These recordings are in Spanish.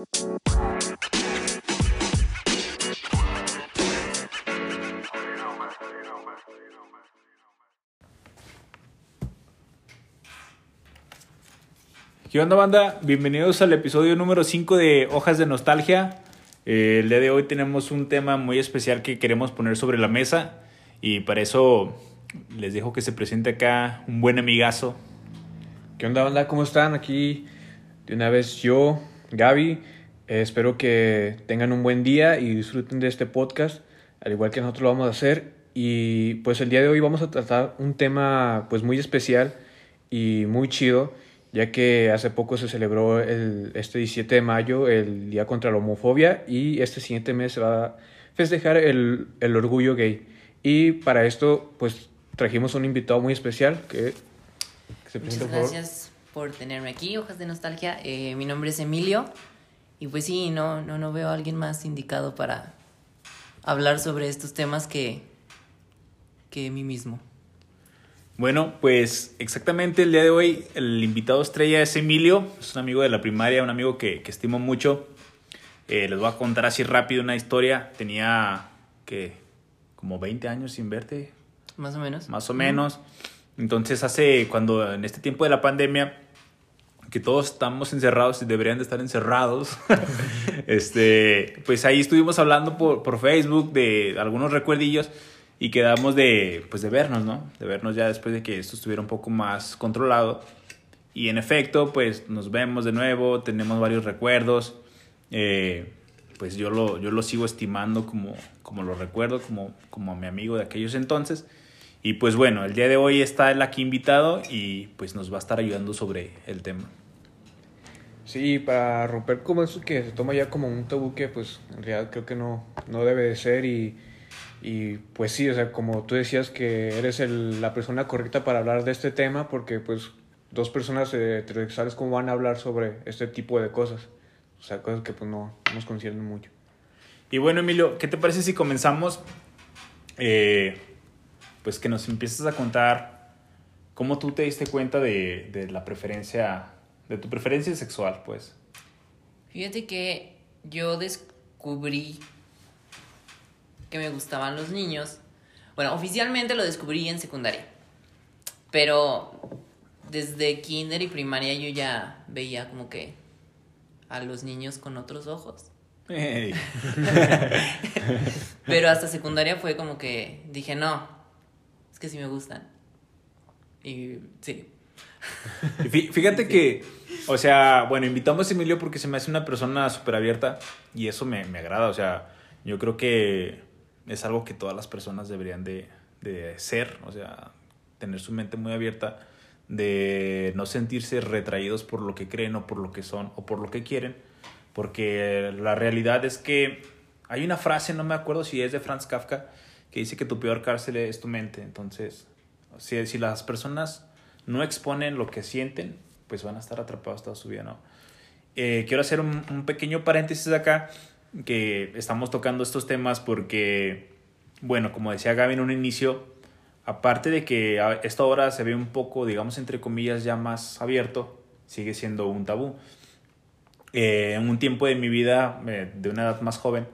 ¿Qué onda, banda? Bienvenidos al episodio número 5 de Hojas de Nostalgia. Eh, el día de hoy tenemos un tema muy especial que queremos poner sobre la mesa y para eso les dejo que se presente acá un buen amigazo. ¿Qué onda, banda? ¿Cómo están? Aquí de una vez yo, Gaby. Eh, espero que tengan un buen día y disfruten de este podcast, al igual que nosotros lo vamos a hacer. Y pues el día de hoy vamos a tratar un tema pues muy especial y muy chido ya que hace poco se celebró el, este 17 de mayo el Día contra la Homofobia y este siguiente mes se va a festejar el, el orgullo gay. Y para esto, pues trajimos un invitado muy especial que, se presenta, Muchas gracias por... tenerme aquí, Hojas de Nostalgia. Eh, mi nombre es Emilio y pues sí, no, no, no veo a alguien más indicado para hablar sobre estos temas que, que mí mismo. Bueno, pues exactamente el día de hoy el invitado estrella es Emilio, es un amigo de la primaria, un amigo que, que estimo mucho. Eh, les voy a contar así rápido una historia. Tenía que como 20 años sin verte. Más o menos. Más o menos. Entonces hace cuando en este tiempo de la pandemia que todos estamos encerrados y deberían de estar encerrados. este, pues ahí estuvimos hablando por, por Facebook de algunos recuerdillos y quedamos de, pues de vernos, ¿no? De vernos ya después de que esto estuviera un poco más controlado. Y en efecto, pues nos vemos de nuevo, tenemos varios recuerdos. Eh, pues yo lo, yo lo sigo estimando como, como lo recuerdo, como, como a mi amigo de aquellos entonces. Y pues bueno, el día de hoy está él aquí invitado y pues nos va a estar ayudando sobre el tema. Sí, para romper como eso que se toma ya como un tabú que pues en realidad creo que no, no debe de ser y y pues sí, o sea, como tú decías que eres el, la persona correcta para hablar de este tema, porque pues dos personas heterosexuales cómo van a hablar sobre este tipo de cosas. O sea, cosas que pues no nos conciernen mucho. Y bueno, Emilio, ¿qué te parece si comenzamos? Eh, pues que nos empieces a contar cómo tú te diste cuenta de, de la preferencia, de tu preferencia sexual, pues. Fíjate que yo descubrí que me gustaban los niños. Bueno, oficialmente lo descubrí en secundaria. Pero desde kinder y primaria yo ya veía como que a los niños con otros ojos. Pero hasta secundaria fue como que dije, no, que sí me gustan. Y sí. Fíjate que, o sea, bueno, invitamos a Emilio porque se me hace una persona súper abierta y eso me, me agrada. O sea, yo creo que es algo que todas las personas deberían de, de ser, o sea, tener su mente muy abierta, de no sentirse retraídos por lo que creen o por lo que son o por lo que quieren, porque la realidad es que hay una frase, no me acuerdo si es de Franz Kafka, que dice que tu peor cárcel es tu mente, entonces, si, si las personas no exponen lo que sienten, pues van a estar atrapados toda su vida, ¿no? Eh, quiero hacer un, un pequeño paréntesis acá que estamos tocando estos temas porque, bueno, como decía Gaby en un inicio, aparte de que esta hora se ve un poco, digamos, entre comillas, ya más abierto, sigue siendo un tabú. Eh, en un tiempo de mi vida, eh, de una edad más joven,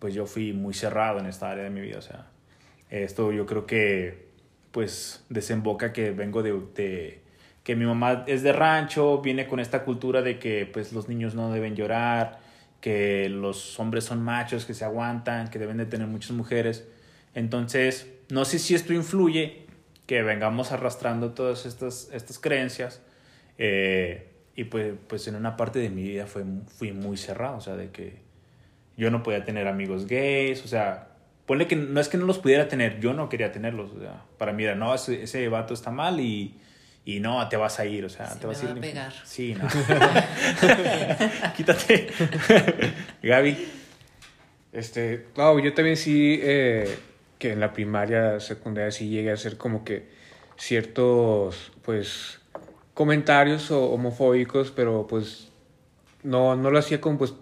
pues yo fui muy cerrado en esta área de mi vida. O sea, esto yo creo que, pues, desemboca que vengo de, de que mi mamá es de rancho, viene con esta cultura de que, pues, los niños no deben llorar, que los hombres son machos, que se aguantan, que deben de tener muchas mujeres. Entonces, no sé si esto influye que vengamos arrastrando todas estas, estas creencias. Eh, y pues, pues en una parte de mi vida fue, fui muy cerrado, o sea, de que yo no podía tener amigos gays, o sea, ponle que no es que no los pudiera tener, yo no quería tenerlos, o sea, para mí era, no, ese, ese vato está mal y y no, te vas a ir, o sea, te vas a ir. a pegar. Sí, no. Quítate. Gaby. Este, no, yo también sí, eh, que en la primaria, secundaria sí llegué a hacer como que ciertos, pues, comentarios homofóbicos, pero pues no, no lo hacía como, pues,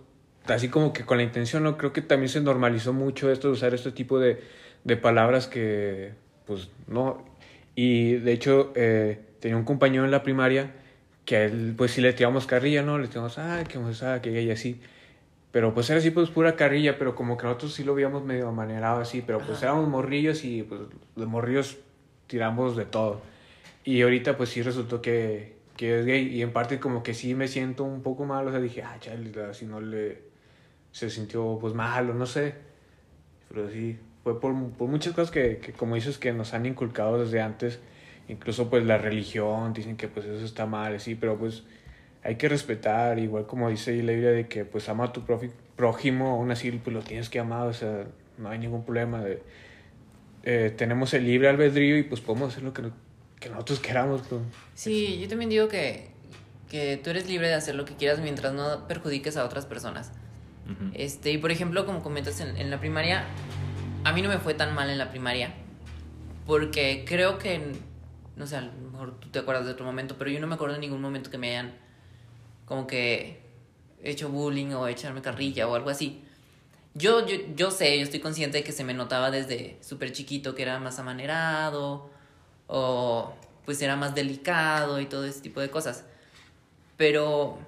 así como que con la intención, no creo que también se normalizó mucho esto de usar este tipo de, de palabras que, pues, no, y de hecho, eh, tenía un compañero en la primaria que a él, pues sí le tiramos carrilla, ¿no? Le tiramos, ah, que ah, que gay, así. Pero pues era así, pues pura carrilla, pero como que nosotros sí lo veíamos medio amanerado así, pero pues éramos morrillos y pues los morrillos tiramos de todo. Y ahorita pues sí resultó que, que es gay y en parte como que sí me siento un poco mal, o sea, dije, ah, chale, si no le... se sintió pues malo, no sé. Pero sí, fue por, por muchas cosas que, que, como dices, que nos han inculcado desde antes. Incluso pues la religión, dicen que pues eso está mal, sí, pero pues hay que respetar, igual como dice la Biblia de que pues ama a tu prójimo, aún así pues lo tienes que amar, o sea, no hay ningún problema. De, eh, tenemos el libre albedrío y pues podemos hacer lo que, que nosotros queramos. Pues. Sí, yo también digo que, que tú eres libre de hacer lo que quieras mientras no perjudiques a otras personas. Este, y por ejemplo, como comentas en, la primaria, a mí no me fue tan mal en la primaria, porque creo que, no sé, a lo mejor tú te acuerdas de otro momento, pero yo no me acuerdo de ningún momento que me hayan como que hecho bullying o echarme carrilla o algo así. Yo, yo, yo sé, yo estoy consciente de que se me notaba desde súper chiquito que era más amanerado o pues era más delicado y todo ese tipo de cosas. Pero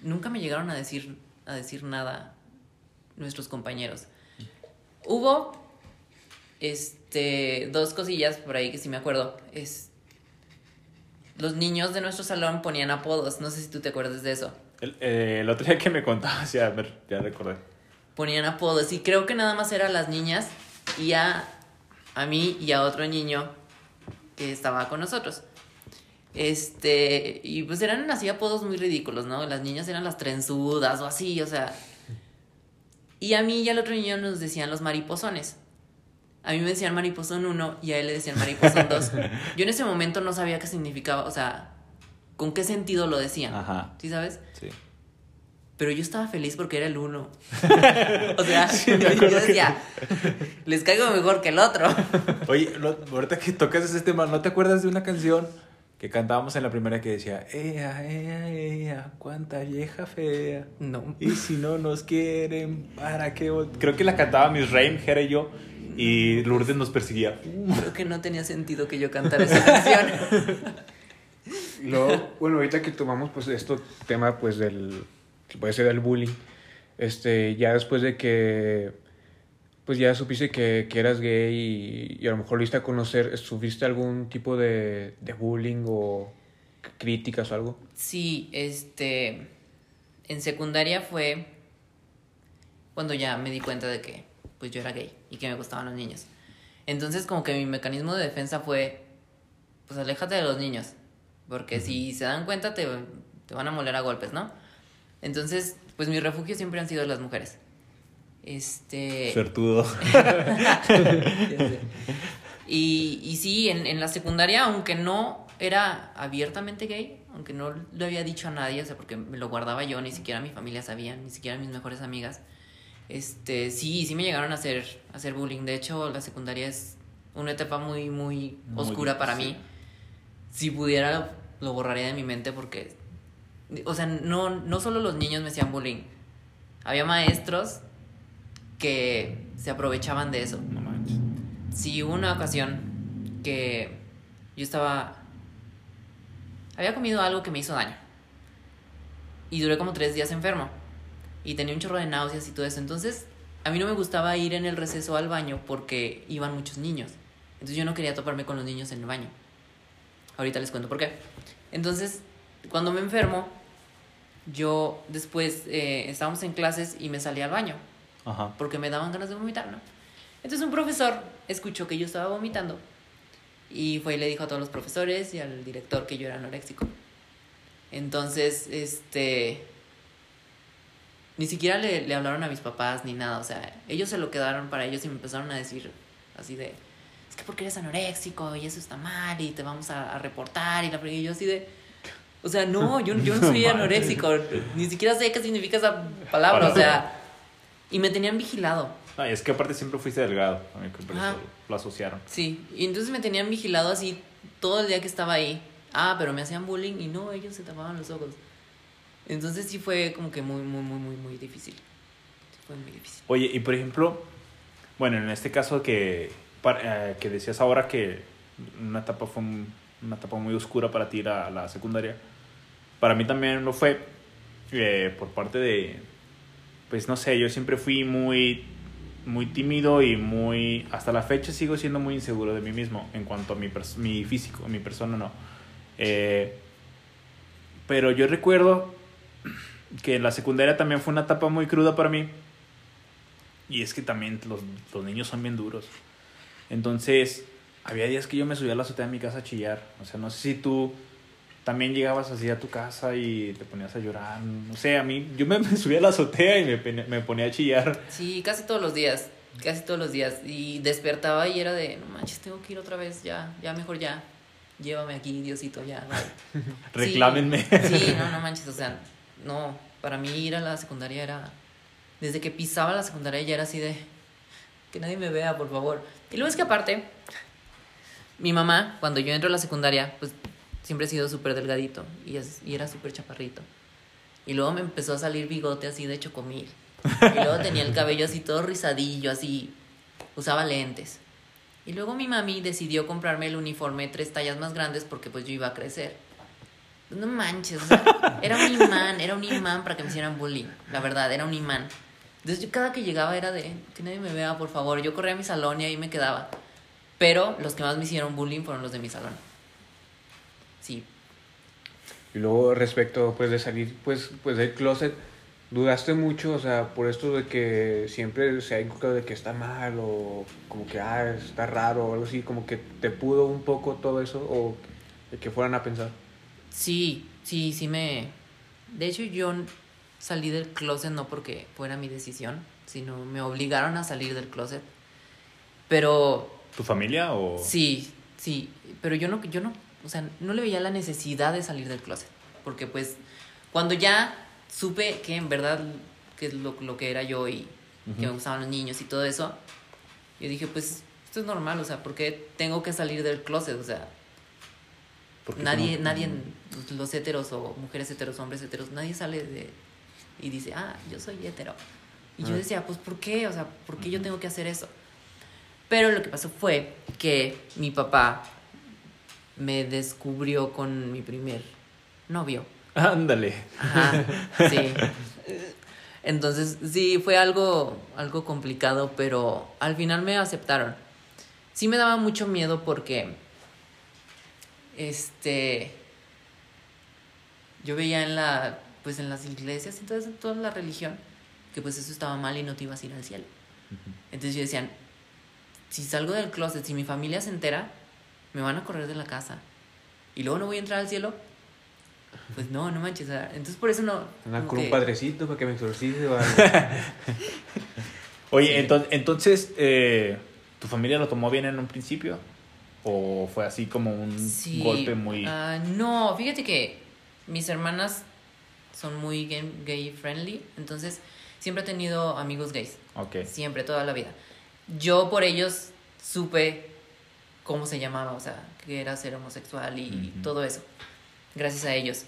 nunca me llegaron a decir, a decir nada nuestros compañeros. Hubo este, dos cosillas por ahí que sí me acuerdo. Es, los niños de nuestro salón ponían apodos. No sé si tú te acuerdas de eso. El, eh, otro día que me contabas, ya, ya recordé. Ponían apodos y creo que nada más eran las niñas y a, a mí y a otro niño que estaba con nosotros. Este, y pues eran así apodos muy ridículos, ¿no? Las niñas eran las trenzudas o así, o sea. Y a mí y al otro niño nos decían los mariposones. A mí me decían mariposón 1 y a él le decían mariposón 2. Yo en ese momento no sabía qué significaba, o sea, con qué sentido lo decían. Ajá. ¿Sí sabes? Sí. Pero yo estaba feliz porque era el uno. o sea, yo, decía, les caigo mejor que el otro. Oye, ahorita que tocas ese tema, ¿no te acuerdas de una canción que cantábamos en la primera que decía, ea, ea, ea, cuánta vieja fea? No. Y si no nos quieren, ¿para qué? Creo que la cantaba Miss Rain, Jera y yo. Y Lourdes nos perseguía. Creo que no tenía sentido que yo cantara esa canción. Luego, bueno, ahorita que tomamos pues esto tema pues del que puede ser del bullying, este, ya después de que pues ya supiste que, que eras gay y, a lo mejor lo viste a conocer, ¿sufriste algún tipo de, de bullying o críticas o algo? Sí, este, en secundaria fue cuando ya me di cuenta de que pues yo era gay y que me gustaban los niños. Entonces como que mi mecanismo de defensa fue, pues aléjate de los niños, porque si se dan cuenta te, te van a moler a golpes, ¿no? Entonces, pues mi refugio siempre han sido las mujeres. Este... Suertudo. y, y sí, en, en la secundaria, aunque no era abiertamente gay, aunque no lo había dicho a nadie, o sea, porque me lo guardaba yo, ni siquiera mi familia sabía, ni siquiera mis mejores amigas este, sí, sí me llegaron a hacer, a hacer bullying. De hecho, la secundaria es una etapa muy, muy, oscura para mí. Si pudiera, lo borraría de mi mente porque, o sea, no, no solo los niños me hacían bullying. Había maestros que se aprovechaban de eso. No manches. Sí, hubo una ocasión que yo estaba... Había comido algo que me hizo daño. Y duré como tres días enfermo y tenía un chorro de náuseas y todo eso. Entonces, a mí no me gustaba ir en el receso al baño porque iban muchos niños. Entonces yo no quería toparme con los niños en el baño. Ahorita les cuento por qué. Entonces, cuando me enfermo, yo después eh, estábamos en clases y me salí al baño. Ajá. Porque me daban ganas de vomitar, ¿no? Entonces un profesor escuchó que yo estaba vomitando y fue y le dijo a todos los profesores y al director que yo era anoréxico. Entonces, este, ni siquiera le, le, hablaron a mis papás ni nada, o sea, ellos se lo quedaron para ellos y me empezaron a decir así de, es que porque eres anoréxico y eso está mal y te vamos a, reportar y la y yo así de, o sea, no, yo, yo no soy anoréxico, ni siquiera sé qué significa esa palabra, o sea, y me tenían vigilado. Ay, es que aparte siempre fuiste delgado, lo asociaron. Sí, y entonces me tenían vigilado así todo el día que estaba ahí. Ah, pero me hacían bullying y no, ellos se tapaban los ojos. Entonces sí fue como que muy, muy, muy, muy, muy difícil. fue muy difícil. Oye, y por ejemplo, bueno, en este caso que, eh, que decías ahora que una etapa fue una etapa muy oscura para ti la, la secundaria, para mí también lo fue eh, por parte de, pues no sé, yo siempre fui muy, muy tímido y muy, hasta la fecha sigo siendo muy inseguro de mí mismo en cuanto a mi, mi físico, mi persona no. Eh, pero yo recuerdo que la secundaria también fue una etapa muy cruda para mí. Y es que también los, los niños son bien duros. Entonces, había días que yo me subía a la azotea de mi casa a chillar. O sea, no sé si tú también llegabas así a tu casa y te ponías a llorar. No sé, a mí, yo me, me subía a la azotea y me, me ponía a chillar. Sí, casi todos los días, casi todos los días. Y despertaba y era de, no manches, tengo que ir otra vez, ya, ya mejor ya. Llévame aquí, Diosito, ya. bye". Reclámenme. Sí, sí, no, no manches, o sea, no, para mí ir a la secundaria era, desde que pisaba la secundaria ya era así de, que nadie me vea, por favor. Y luego es que aparte, mi mamá, cuando yo entro a la secundaria, pues siempre he sido súper delgadito y, era súper chaparrito. Y luego me empezó a salir bigote así de chocomil. Y luego tenía el cabello así todo rizadillo, así, usaba lentes. Y luego mi mami decidió comprarme el uniforme tres tallas más grandes porque pues yo iba a crecer. No manches, era un imán, era un imán para que me hicieran bullying, la verdad, era un imán. Entonces yo cada que llegaba era de, que nadie me vea, por favor. Yo corría a mi salón y ahí me quedaba. Pero los que más me hicieron bullying fueron los de mi salón. Sí. Y luego respecto pues de salir pues pues del closet, dudaste mucho, o sea, por esto de que siempre se ha inculcado de que está mal o como que ah, está raro o algo así, como que te pudo un poco todo eso o de que fueran a pensar. Sí, sí, sí me... De hecho, yo salí del closet no porque fuera mi decisión, sino me obligaron a salir del closet. Pero ¿Tu familia o...? sí, sí, pero yo no, yo no, o sea, no le veía la necesidad de salir del closet. Porque pues, cuando ya supe que en verdad que es lo, lo que era yo y que me gustaban los niños y todo eso, yo dije, pues, esto es normal, o sea, ¿por qué tengo que salir del closet? O sea, Porque nadie, no- nadie, los heteros o mujeres heteros, hombres heteros, nadie sale de y dice, ah, yo soy hetero. Y yo Ah. decía, pues, ¿por qué? O sea, ¿por qué yo tengo que hacer eso? Pero lo que pasó fue que mi papá me descubrió con mi primer novio. Ándale. Ajá, sí. Entonces, sí, fue algo, algo complicado, pero al final me aceptaron. Sí me daba mucho miedo porque, este, yo veía en la, pues en las iglesias y toda, toda la religión, que pues eso estaba mal y no te ibas a ir al cielo. Entonces yo decía, si salgo del closet, si mi familia se entera, me van a correr de la casa. Y luego no voy a entrar al cielo. Pues no, no manches. Entonces por eso no... Con un padrecito para que me exorcice. Oye, Sí. entonces, entonces eh, ¿tu familia lo tomó bien en un principio? ¿O fue así como un Sí, golpe muy... ah, no, fíjate que mis hermanas son muy gay, gay friendly, entonces siempre he tenido amigos gays, ok. siempre, toda la vida. Yo por ellos supe cómo se llamaba, o sea, que era ser homosexual y todo eso, gracias a ellos.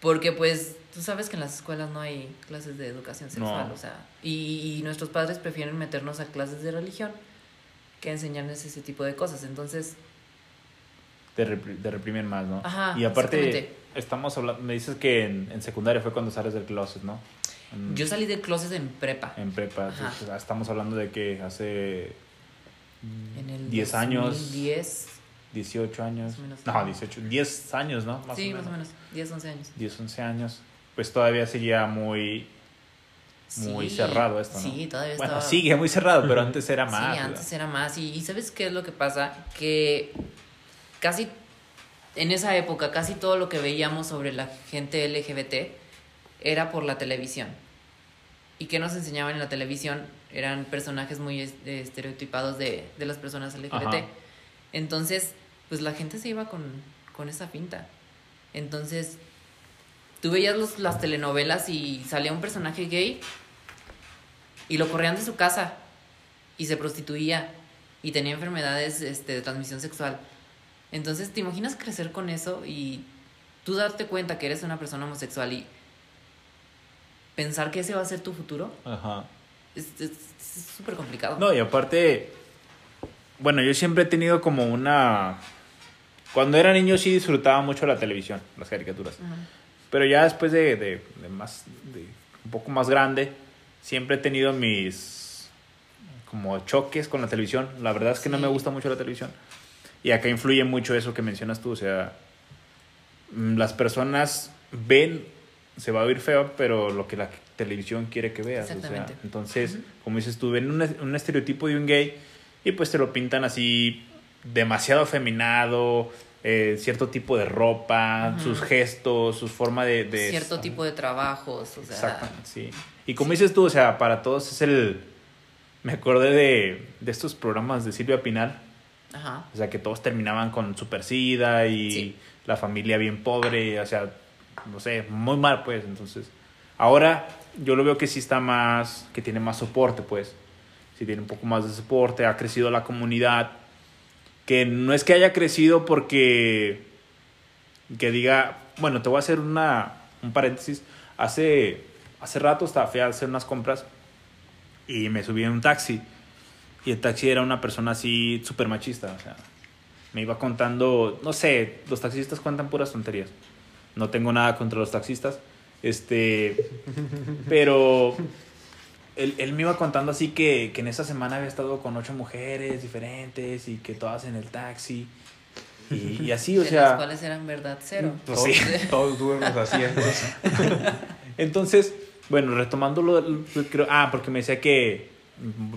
Porque pues tú sabes que en las escuelas no hay clases de educación sexual, No. o sea, y, y nuestros padres prefieren meternos a clases de religión que enseñarles ese tipo de cosas. Entonces, Te, repri- te reprimen más, ¿no? Ajá, Y aparte, estamos hablando, me dices que en, en secundaria fue cuando sales del closet, ¿no? En, yo salí del closet en prepa. en prepa. Ajá. entonces, estamos hablando de que hace En el 10 años, 2010. 18 años. Más o menos. No, 18, 10 años, ¿no? Más sí, o más o menos. 10, 11 años. 10, 11 años. Pues todavía seguía muy, muy Sí, cerrado esto, ¿no? Sí, todavía Bueno, estaba. sigue muy cerrado, pero antes era más. Sí, ¿verdad? antes era más. Y, y ¿sabes qué es lo que pasa? Que casi en esa época, casi todo lo que veíamos sobre la gente LGBT era por la televisión. ¿Y qué nos enseñaban en la televisión? Eran personajes muy es- estereotipados de, de las personas LGBT. Ajá. Entonces, pues la gente se iba con, con esa finta. Entonces, tú veías los, las telenovelas y salía un personaje gay y lo corrían de su casa y se prostituía y tenía enfermedades este, de transmisión sexual. Entonces, ¿te imaginas crecer con eso y tú darte cuenta que eres una persona homosexual y pensar que ese va a ser tu futuro? Ajá. Es súper complicado. No, y aparte, bueno, yo siempre he tenido como una... Cuando era niño sí disfrutaba mucho la televisión, las caricaturas. Pero ya después de, de, de más, de un poco más grande, siempre he tenido mis como choques con la televisión. La verdad es que no me gusta mucho la televisión. Y acá influye mucho eso que mencionas tú. O sea, mm, las personas ven, se va a oír feo, pero lo que la televisión quiere que veas. o sea, entonces, como dices tú, ven un, un estereotipo de un gay y pues te lo pintan así demasiado afeminado, eh, cierto tipo de ropa, sus gestos, su forma de... de Cierto tipo de trabajos, o sea... Exactamente, sí. Y como dices tú, o sea, para todos es el... Me acordé de, de estos programas de Silvia Pinal, Ajá. o sea, que todos terminaban con super sida y Sí. la familia bien pobre, o sea, no sé, muy mal, pues. Entonces, ahora yo lo veo que sí está más, que tiene más soporte, pues. Sí tiene un poco más de soporte, ha crecido la comunidad. Que no es que haya crecido porque. que diga. Bueno, te voy a hacer una, un paréntesis. Hace, hace rato estaba, fui a hacer unas compras y me subí en un taxi. Y el taxi era una persona así súper machista, o sea, me iba contando, no sé, los taxistas cuentan puras tonterías. No tengo nada contra los taxistas, este, pero él, él me iba contando así que, que en esa semana había estado con ocho mujeres diferentes y que todas en el taxi. Y, y así, o de sea... las cuales eran verdad cero. Pues sí. Todos duermos así. entonces. Bueno, retomando lo, lo- creo, ah, porque me decía que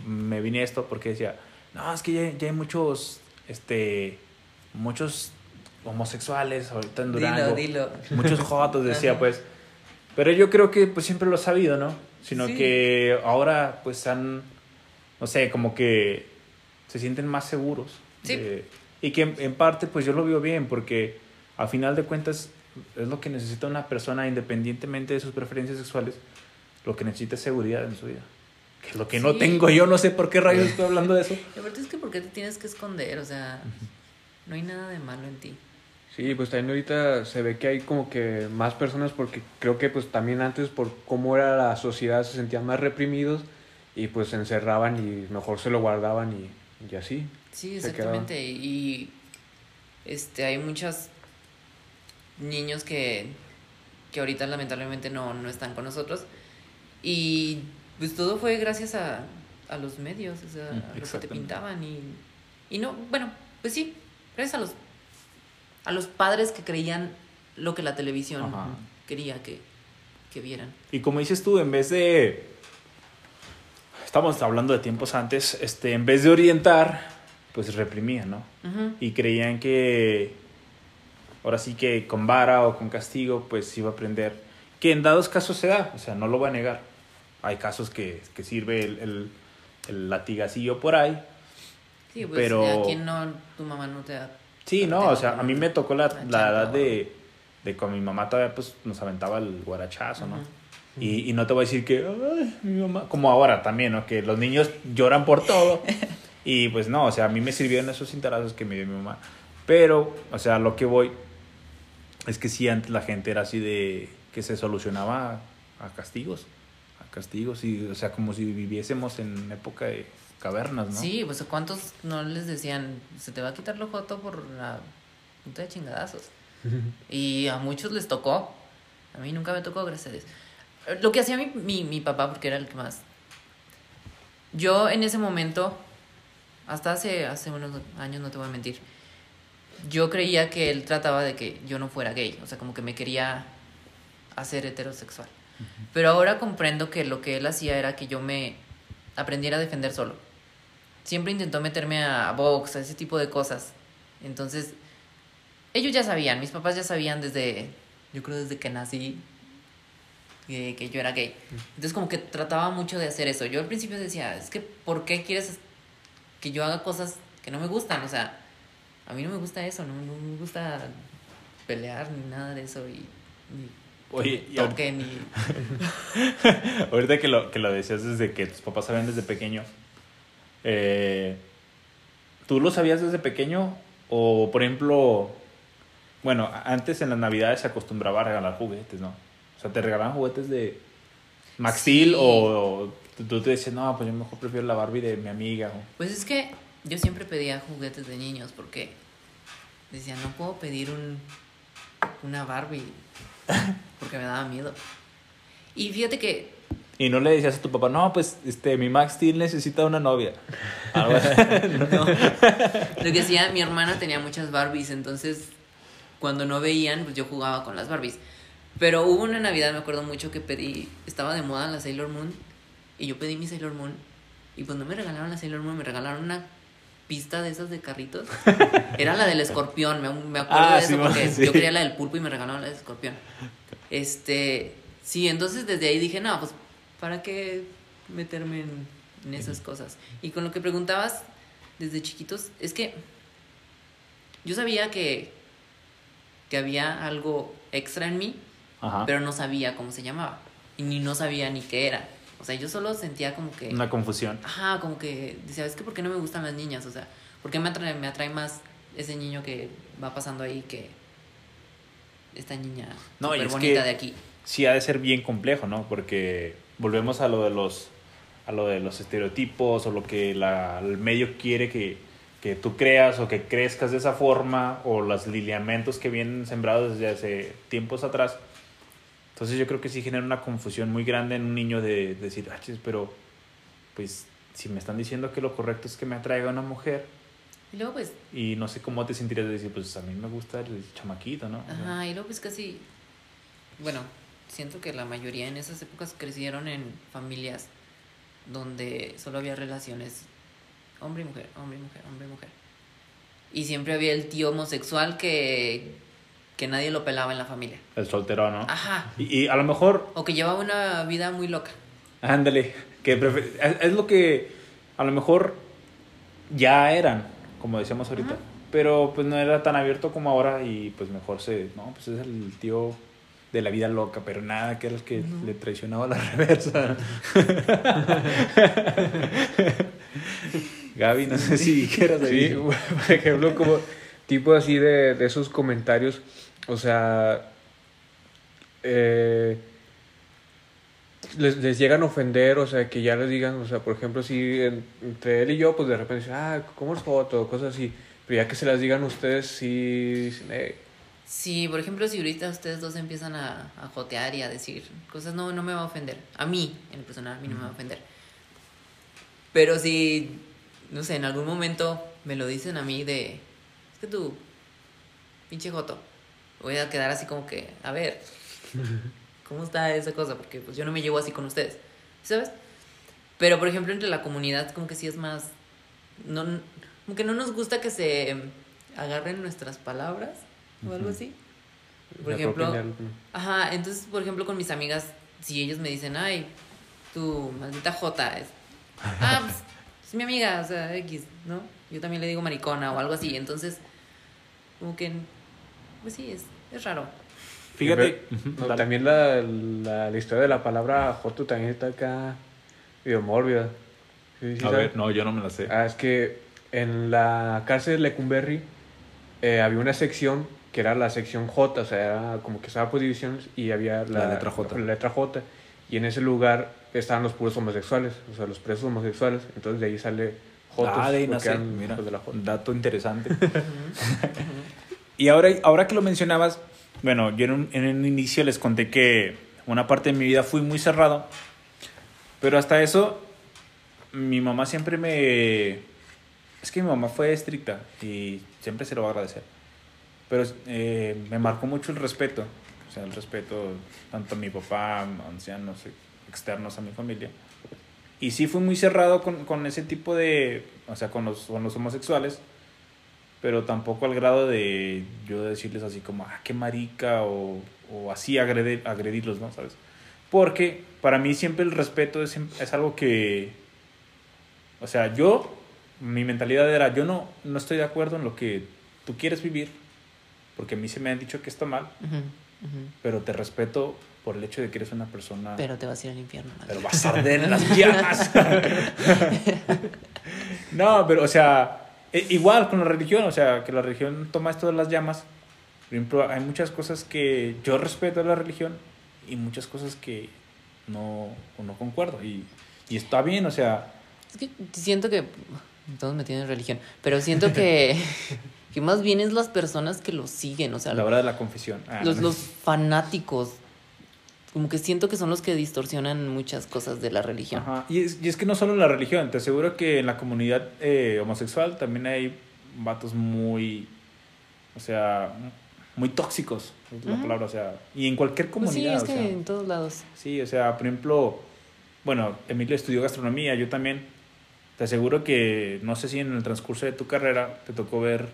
me vine esto porque decía, no, es que ya, ya hay muchos, este, muchos homosexuales ahorita en Durango. Dilo, dilo. Muchos jotos, decía Ajá. pues. Pero yo creo que pues siempre lo he sabido, ¿no? Sino Sí. que ahora pues han, no sé, como que se sienten más seguros. Sí. de- y que en, en parte pues yo lo veo bien porque a final de cuentas es lo que necesita una persona independientemente de sus preferencias sexuales, lo que necesita es seguridad en su vida. Que es lo que no tengo yo, no sé por qué rayos estoy hablando de eso. Y aparte es que ¿por qué te tienes que esconder? O sea, no hay nada de malo en ti. Sí, pues también ahorita se ve que hay como que más personas porque creo que pues también antes por cómo era la sociedad se sentían más reprimidos y pues se encerraban y mejor se lo guardaban y, y así. Sí, exactamente. Y este hay muchos niños que, que ahorita lamentablemente no, no están con nosotros. Y pues todo fue gracias a, a los medios, o sea, a lo que te pintaban. Y, y no, bueno, pues sí, gracias a los, a los padres que creían lo que la televisión Ajá. quería que, que vieran. Y como dices tú, en vez de. Estamos hablando de tiempos antes, este, en vez de orientar, pues reprimían, ¿no? Y creían que. Ahora sí que con vara o con castigo, pues iba a aprender. Que en dados casos se da, o sea, no lo voy a negar. Hay casos que, que sirve el, el, el latigacillo por ahí. Sí, pues Pero- a quien no, tu mamá no te da Sí, no, o sea, a mí me tocó la, Una la edad de, de con mi mamá todavía pues nos aventaba el guarachazo, ¿no? Y, y no te voy a decir que, ay, mi mamá, como ahora también, ¿no? Que los niños lloran por todo. y pues no, o sea, a mí me sirvieron esos cintarazos que me dio mi mamá. Pero, o sea, lo que voy es que sí, antes la gente era así de que se solucionaba a castigos. A castigos, y, o sea, como si viviésemos en época de cavernas, ¿no? Sí, pues ¿cuántos no les decían, se te va a quitar lo joto por la punta de chingadazos? Y a muchos les tocó. A mí nunca me tocó, gracias a Dios. Lo que hacía mi, mi, mi papá, porque era el que más... Yo en ese momento, hasta hace, hace unos años, no te voy a mentir, yo creía que él trataba de que yo no fuera gay, o sea, como que me quería hacer heterosexual. Pero ahora comprendo que lo que él hacía era que yo me aprendiera a defender solo. Siempre intentó meterme a box, a ese tipo de cosas. Entonces, ellos ya sabían, mis papás ya sabían desde, yo creo desde que nací, que, que yo era gay. Entonces, como que trataba mucho de hacer eso. Yo al principio decía, es que, ¿por qué quieres que yo haga cosas que no me gustan? O sea, a mí no me gusta eso, no, no me gusta pelear ni nada de eso y ni Oye, y ni... Ahorita que lo, que lo decías desde que tus papás sabían desde pequeño, eh, ¿tú lo sabías desde pequeño? O, por ejemplo, bueno, antes en las navidades se acostumbraba a regalar juguetes, ¿no? O sea, te regalaban juguetes de Max Steel Sí. o, o tú- tú te decías, no, pues yo mejor prefiero la Barbie de mi amiga. o- Pues es que yo siempre pedía juguetes de niños porque decía, no puedo pedir un, una Barbie. porque me daba miedo. Y fíjate que Y no le decías a tu papá, no, pues este, mi Max Steel necesita una novia. Algo así. No. Lo que hacía, mi hermana tenía muchas Barbies, entonces cuando no veían, pues yo jugaba con las Barbies. Pero hubo una Navidad, me acuerdo mucho, que pedí, estaba de moda la Sailor Moon, y yo pedí mi Sailor Moon, y pues no me regalaron la Sailor Moon, me regalaron una pista de esas de carritos. Era la del escorpión, me, me acuerdo Ah, de eso, sí, porque sí. yo quería la del pulpo y me regalaron la del escorpión. Este, sí, entonces desde ahí dije, no, pues, ¿para qué meterme en, en esas cosas? Y con lo que preguntabas desde chiquitos, es que yo sabía que, que había algo extra en mí, Ajá. pero no sabía cómo se llamaba. Y ni no sabía ni qué era. O sea, yo solo sentía como que... Una confusión. Ajá, como que decía, es que ¿por qué no me gustan las niñas? O sea, ¿por qué me atrae, me atrae más ese niño que va pasando ahí que esta niña No, y súper es bonita que- de aquí? sí ha de ser bien complejo, ¿no? Porque volvemos a lo de los a lo de los estereotipos o lo que la, el medio quiere que, que tú creas o que crezcas de esa forma o los lineamientos que vienen sembrados desde hace tiempos atrás. Entonces yo creo que sí genera una confusión muy grande en un niño de, decir, ah, chis, pero pues si me están diciendo que lo correcto es que me atraiga una mujer Y luego pues, y no sé cómo te sentirías de decir, pues a mí me gusta el chamaquito, ¿no? Ajá, y luego pues casi, bueno, siento que la mayoría en esas épocas crecieron en familias donde solo había relaciones hombre y mujer, hombre y mujer, hombre y mujer. Y siempre había el tío homosexual que, que nadie lo pelaba en la familia. el soltero, ¿no? Ajá. Y, y a lo mejor O que llevaba una vida muy loca. Ándale, que prefe- es, es lo que a lo mejor ya eran, como decíamos ahorita, pero pues no era tan abierto como ahora y pues mejor se, no, pues es el tío de la vida loca, pero nada que era el que le traicionaba a la reversa. Gaby, no sé si quieras Sí, decir. por ejemplo, como tipo así de, de esos comentarios, o sea, eh, les, les llegan a ofender, o sea, que ya les digan, o sea, por ejemplo, si en- entre él y yo, pues de repente dicen, ah, ¿cómo es foto? Cosas así, pero ya que se las digan ustedes, sí, dicen, "Eh, Sí, por ejemplo, si ahorita ustedes dos empiezan a, a jotear y a decir cosas, no, no me va a ofender. A mí, en el personal, a mí no me va a ofender. Pero si, no sé, en algún momento me lo dicen a mí de, es que tú, pinche joto, voy a quedar así como que, a ver, ¿cómo está esa cosa? Porque pues yo no me llevo así con ustedes, ¿sabes? Pero, por ejemplo, entre la comunidad como que sí es más, no, como que no nos gusta que se agarren nuestras palabras o algo Ujú. así. Por ejemplo, algo". Ajá, entonces, por ejemplo, con mis amigas, si ellos me dicen, ay, tu maldita Jota es. Ah, pues, es mi amiga, o sea, X, ¿no? Yo también le digo maricona o algo así, entonces, como que, pues sí, es, es raro. Fíjate, no, también la, la, la historia de la palabra joto también está acá medio mórbida. ¿Sí, sí a sabes? ver, no, yo no me la sé. Ah, es que en la cárcel de Lecumberri eh, había una sección que era la sección J, o sea, era como que estaba por divisiones y había la, La letra J. la letra J. Y en ese lugar estaban los puros homosexuales, o sea, los presos homosexuales. Entonces de ahí sale Jotos, ah, de ahí nace, mira, de la J. dato interesante. Y ahora, ahora que lo mencionabas, bueno, yo en un, en un inicio les conté que una parte de mi vida fui muy cerrado, pero hasta eso mi mamá siempre me... Es que mi mamá fue estricta y siempre se lo voy a agradecer, pero eh, me marcó mucho el respeto, o sea, el respeto tanto a mi papá, ancianos, externos a mi familia. Y sí fui muy cerrado con, con ese tipo de, o sea, con los, con los homosexuales, pero tampoco al grado de yo decirles así como, ah, qué marica, o, o así agredir, agredirlos, ¿no? ¿Sabes? Porque para mí siempre el respeto es, es algo que, o sea, yo, mi mentalidad era, yo no, no estoy de acuerdo en lo que tú quieres vivir, porque a mí se me han dicho que está mal, Ujú, ujú. pero te respeto por el hecho de que eres una persona... Pero te vas a ir al infierno. madre. Pero vas a arder en las llamas. no, pero, o sea, e- igual con la religión, o sea, que la religión toma esto de las llamas. Por ejemplo, hay muchas cosas que yo respeto de la religión y muchas cosas que no, no concuerdo. Y, y está bien, o sea, Es que siento que todos me tienen religión, pero siento que que más bien es las personas que lo siguen, o sea, la hora de la confesión. Ah, los, no. los fanáticos. Como que siento que son los que distorsionan muchas cosas de la religión. Ajá. Y, es, y es que no solo la religión, te aseguro que en la comunidad eh, homosexual también hay vatos muy, o sea, muy tóxicos, es la palabra, o sea, y en cualquier Pues sí, comunidad, es o que sea, en todos lados. sí, o sea, por ejemplo, bueno, Emilio estudió gastronomía, yo también, te aseguro que, no sé si en el transcurso de tu carrera te tocó ver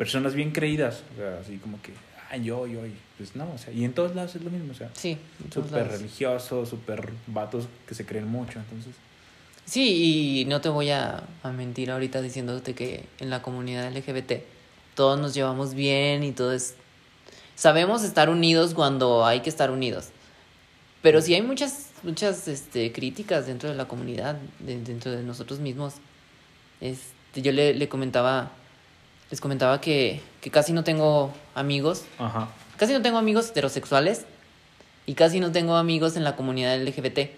personas bien creídas, o sea, así como que, ah, yo, yo, y pues no, o sea, y en todos lados es lo mismo, o sea, Sí, súper religiosos, súper vatos que se creen mucho, entonces... Sí, y no te voy a, a mentir ahorita diciéndote que en la comunidad LGBT todos nos llevamos bien y todo es... Sabemos estar unidos cuando hay que estar unidos. Pero sí hay muchas, muchas este, críticas dentro de la comunidad, de- dentro de nosotros mismos. Este, yo le, le comentaba, les comentaba que, que casi no tengo amigos, Ajá. casi no tengo amigos heterosexuales y casi no tengo amigos en la comunidad LGBT.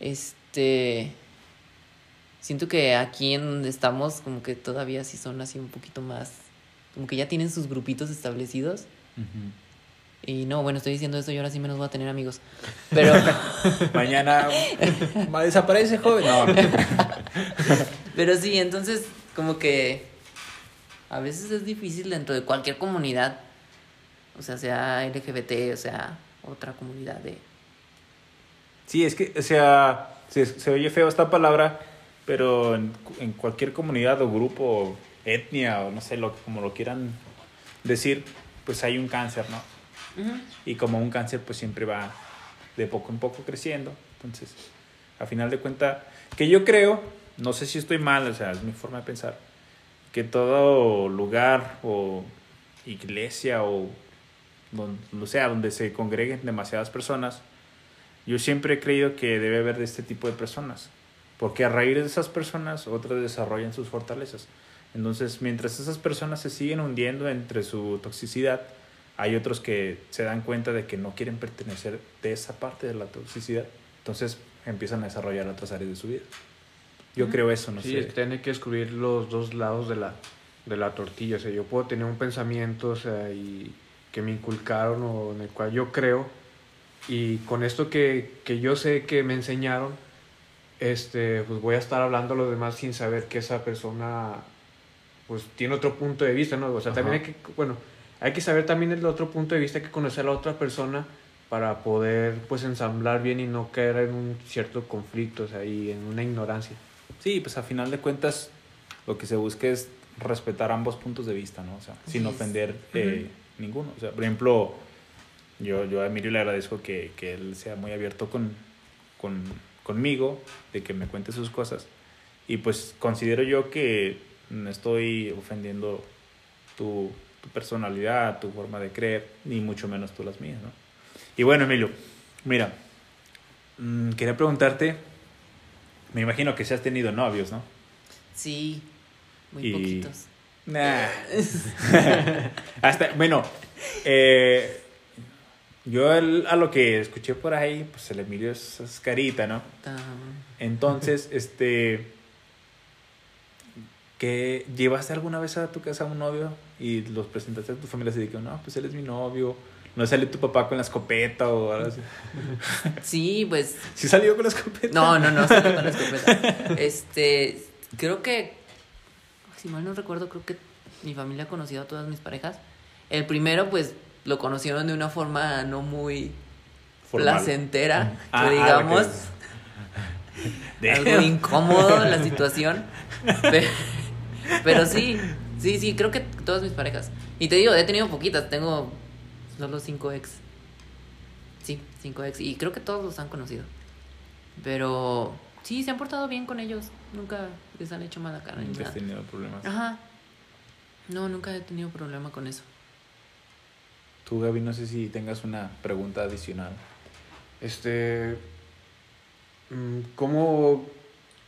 Este. Siento que aquí en donde estamos, como que todavía sí son así un poquito más. Como que ya tienen sus grupitos establecidos. Y no, bueno, estoy diciendo eso y ahora sí menos voy a tener amigos. Pero, Mañana ma- desaparece joven. No. pero sí, entonces, como que a veces es difícil dentro de cualquier comunidad. O sea, sea LGBT, o sea, otra comunidad de. Sí, es que, o sea, se, se oye feo esta palabra, pero en, en cualquier comunidad o grupo, etnia o no sé, lo, como lo quieran decir, pues hay un cáncer, ¿no? Y como un cáncer, pues siempre va de poco en poco creciendo. Entonces, a final de cuentas, que yo creo, no sé si estoy mal, o sea, es mi forma de pensar, que todo lugar o iglesia o donde, sea, donde se congreguen demasiadas personas, yo siempre he creído que debe haber de este tipo de personas, porque a raíz de esas personas otras desarrollan sus fortalezas. Entonces, mientras esas personas se siguen hundiendo entre su toxicidad, hay otros que se dan cuenta de que no quieren pertenecer de esa parte de la toxicidad. Entonces empiezan a desarrollar otras áreas de su vida. Yo creo eso, no sí, sé. que tiene que descubrir los dos lados de la, de la tortilla. O sea, yo puedo tener un pensamiento, o sea, y que me inculcaron o en el cual yo creo. Y con esto que, que yo sé que me enseñaron, este, pues voy a estar hablando a los demás sin saber que esa persona pues tiene otro punto de vista, ¿no? O sea, también hay que, bueno, hay que saber también el otro punto de vista, hay que conocer a la otra persona para poder pues ensamblar bien y no caer en un cierto conflicto, o sea, y en una ignorancia. Sí, pues a final de cuentas lo que se busca es respetar ambos puntos de vista, ¿no? O sea, sin Así ofender eh, ninguno. O sea, por ejemplo, yo, yo a Emilio le agradezco que, que él sea muy abierto con, con, conmigo, de que me cuente sus cosas. Y pues considero yo que no estoy ofendiendo tu, tu personalidad, tu forma de creer, ni mucho menos tú las mías, ¿no? Y bueno, Emilio, mira, mm, quería preguntarte, me imagino que si has tenido novios, ¿no? Sí, muy Y- poquitos. Nah. Hasta, bueno, eh, yo el- a lo que escuché por ahí, pues el Emilio es, es carita, ¿no? Ah, Entonces, este, que llevaste alguna vez a tu casa a un novio y los presentaste a tu familia y dijeron, no, pues él es mi novio, no sale tu papá con la escopeta o algo así. Sí, pues ¿Sí salió con la escopeta? No, no, no, estoy con la escopeta. Este, creo que, si mal no recuerdo, creo que mi familia ha conocido a todas mis parejas. El primero, pues, lo conocieron de una forma no muy Formal. placentera, Ah, que ah, digamos, algo incómodo la situación. Pero, pero sí, sí, sí, creo que todas mis parejas. Y te digo, he tenido poquitas, tengo solo cinco ex. Sí, cinco ex. Y creo que todos los han conocido. Pero sí, se han portado bien con ellos. Nunca les han hecho mala cara Nunca has nada. tenido problemas. Ajá. No, nunca he tenido problema con eso. Tú, Gaby, no sé si tengas una pregunta adicional. Este, mm, ¿cómo,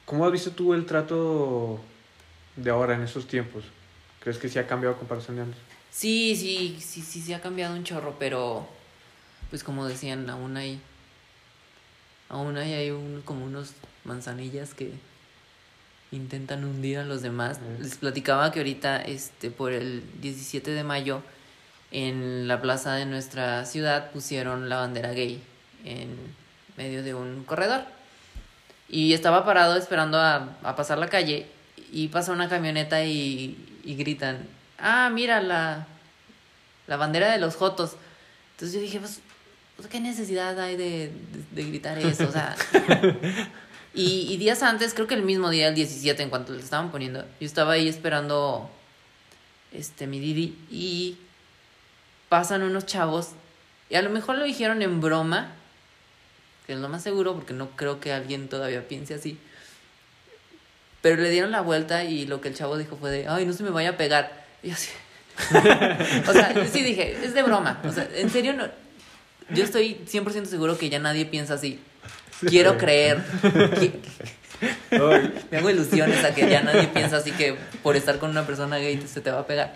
¿cómo has visto tú el trato de ahora en estos tiempos? ¿Crees que sí ha cambiado a comparación de antes? Sí, sí, sí, sí, sí ha cambiado un chorro, pero pues como decían, aún hay, aún hay, hay un, como unos manzanillas que, intentan hundir a los demás. Les platicaba que ahorita, este, por el 17 de mayo, en la plaza de nuestra ciudad pusieron la bandera gay en medio de un corredor. Y estaba parado esperando a, a pasar la calle y pasa una camioneta y, y gritan, ah, mira la, la bandera de los Jotos. Entonces yo dije, pues, pues ¿qué necesidad hay de, de, de gritar eso? O sea, y, y días antes, creo que el mismo día, el 17, en cuanto le estaban poniendo, yo estaba ahí esperando este, mi Didi y pasan unos chavos y a lo mejor lo dijeron en broma, que es lo más seguro porque no creo que alguien todavía piense así. Pero le dieron la vuelta y lo que el chavo dijo fue de, ay, no se me vaya a pegar. Y así. o sea, yo sí dije, es de broma. O sea, en serio, no. Yo estoy 100% seguro que ya nadie piensa así. Quiero creer. que- me hago ilusiones a que ya nadie piensa así que por estar con una persona gay se te va a pegar.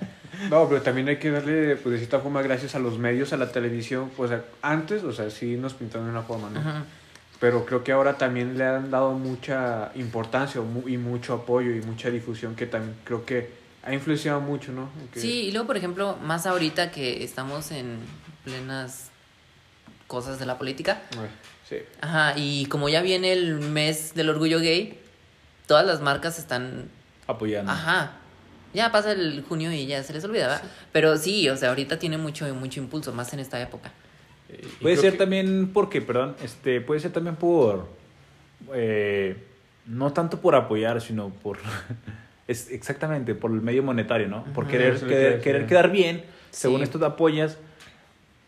No, pero también hay que darle, pues de cierta forma, gracias a los medios, a la televisión. Pues antes, o sea, sí nos pintaron de una forma, ¿no? Ajá. Pero creo que ahora también le han dado mucha importancia y mucho apoyo y mucha difusión que también creo que ha influenciado mucho, ¿no? Que- Sí, y luego, por ejemplo, más ahorita que estamos en plenas cosas de la política. Ay, Sí. Ajá, y como ya viene el mes del orgullo gay, todas las marcas están... Apoyando. Ajá. Ya pasa el junio y ya se les olvida, ¿verdad? Pero sí, o sea, ahorita tiene mucho, mucho impulso, más en esta época. Y Puede ser que- también porque, perdón, este, puede ser también por, eh, no tanto por apoyar, sino por, es exactamente, por el medio monetario, ¿no? Por querer, querer, quedar bien, según esto te apoyas,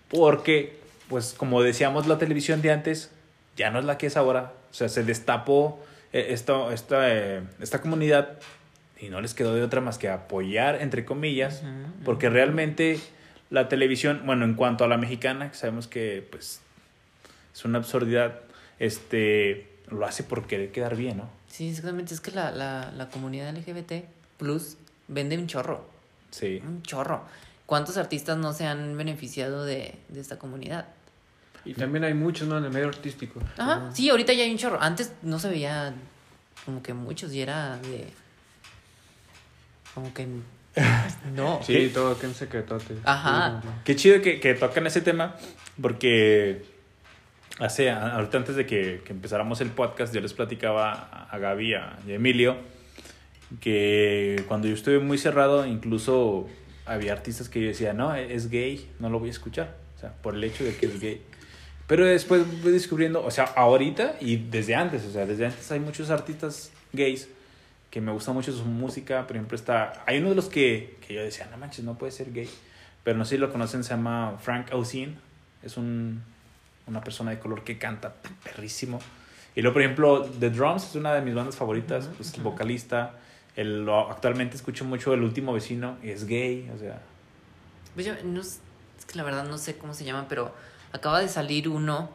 porque, pues, como decíamos, la televisión de antes ya no es la que es ahora, o sea, se destapó eh, esto, esta, eh, esta comunidad y no les quedó de otra más que apoyar, entre comillas, porque realmente la televisión, bueno, en cuanto a la mexicana, que sabemos que pues es una absurdidad, este lo hace por querer quedar bien, ¿no? Sí, exactamente. Es que la, la, la comunidad LGBT plus vende un chorro. Sí. Un chorro. ¿Cuántos artistas no se han beneficiado de, de esta comunidad? Y también hay muchos, ¿no? En el medio artístico. Ajá, sí, ahorita ya hay un chorro. Antes no se veía como que muchos y era de. Como que. No. Sí, todo que en secretote. Ajá. Qué chido que, que tocan ese tema, porque hace, ahorita antes de que, que empezáramos el podcast, yo les platicaba a, Gaby a- y a Emilio que cuando yo estuve muy cerrado, incluso había artistas que yo decía, no, es gay, no lo voy a escuchar, o sea, por el hecho de que es gay. Pero después voy descubriendo, o sea, ahorita y desde antes, o sea, desde antes hay muchos artistas gays que me gusta mucho su música. Por ejemplo, está, hay uno de los que, que yo decía, no manches, no puede ser gay. Pero no sé si lo conocen, se llama Frank Ocean. Es un, una persona de color que canta perrísimo. Y luego, por ejemplo, The Drums es una de mis bandas favoritas, pues el vocalista. El, actualmente escucho mucho El Último Vecino y es gay, o sea, Pues yo no es que la verdad no sé cómo se llama, pero acaba de salir uno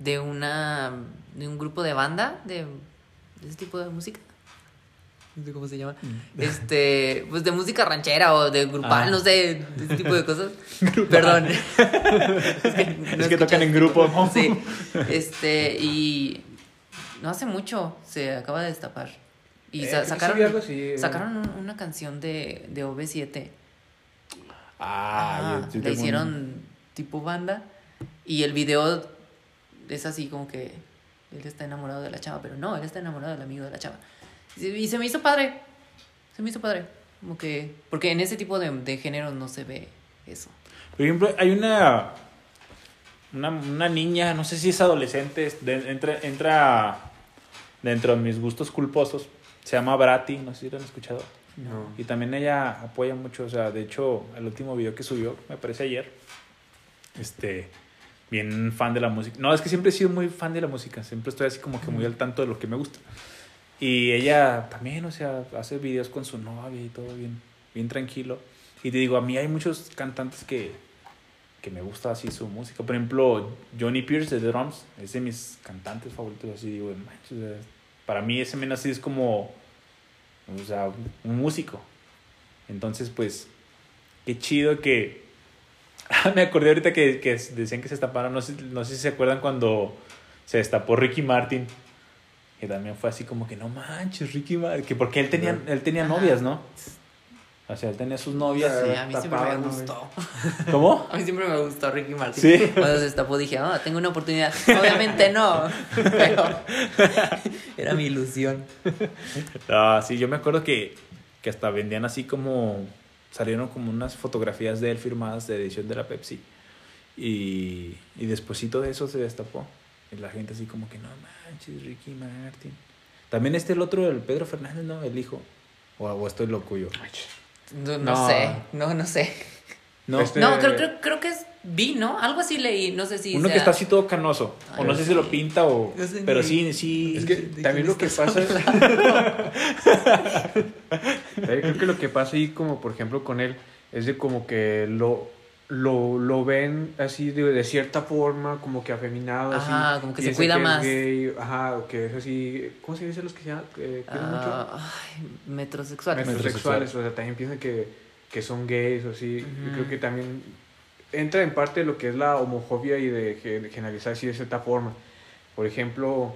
de una de un grupo de banda de, de ese tipo de música. No sé cómo se llama. Este, pues de música ranchera o de grupal, Ah. no sé, ese tipo de cosas. Perdón. es que, no Es que escuché tocan en grupo. Sí. Este, y no hace mucho se acaba de destapar. Y Eh, sa- sacaron, algo así, eh. sacaron un- una canción de, de OV7. ah, Ajá, yo- yo le tengo un- hicieron tipo banda y el video es así como que él está enamorado de la chava, pero no, él está enamorado del amigo de la chava. Y se me hizo padre, se me hizo padre, como que, porque en ese tipo de, de géneros no se ve eso. Por ejemplo, hay una, una, una niña, no sé si es adolescente, de- entra, entra dentro de mis gustos culposos. Se llama Brati, no sé si lo han escuchado. No. Y también ella apoya mucho, o sea, de hecho, el último video que subió, me parece ayer, este, bien fan de la música. No, es que siempre he sido muy fan de la música, siempre estoy así como que muy al tanto de lo que me gusta. Y ella también, o sea, hace videos con su novia y todo bien, bien tranquilo. Y te digo, a mí hay muchos cantantes que, que me gusta así su música. Por ejemplo, Johnny Pierce de The Drums es de mis cantantes favoritos. Así digo, manches, para mí ese men así es como, o sea, un músico. Entonces, pues, qué chido que... me acordé ahorita que, que decían que se destaparon, no sé, no sé si se acuerdan cuando se destapó Ricky Martin. Y también fue así como que no manches, Ricky Martin. Que porque él tenía, él tenía novias, ¿no? O sea, él tenía sus novias. Sí, y- a mí siempre me ¿no? gustó. ¿Cómo? A mí siempre me gustó Ricky Martin. Sí. Cuando se destapó dije, ah, tengo una oportunidad. Obviamente no, pero era mi ilusión. Ah, sí, yo me acuerdo que, que hasta vendían así como. Salieron como unas fotografías de él firmadas de edición de la Pepsi. Y, y despuesito de eso se destapó. Y la gente así como que no manches, Ricky Martin. También este el otro, el Pedro Fernández, ¿no? El hijo. O, o estoy loco yo. No, no No. sé, no, no sé. No, Este- No, creo, creo, creo que es vi, ¿no? Algo así leí, no sé si uno sea- que está así todo canoso. o no sé si lo pinta o. No sé pero ni- sí, sí. Es que ¿De también lo que pasa es... Creo que lo que pasa ahí, como por ejemplo con él, es de como que lo, lo, lo ven así de, de cierta forma, como que afeminado. Ajá, así, como que se cuida es más. gay, ajá, o que es así. ¿Cómo se dice los que se llaman? Eh, cuidan mucho? Ay, metrosexual. metrosexuales, o sea, también piensan que, que son gays o así. Yo creo que también entra en parte lo que es la homofobia y de gen- generalizar así de cierta forma. Por ejemplo,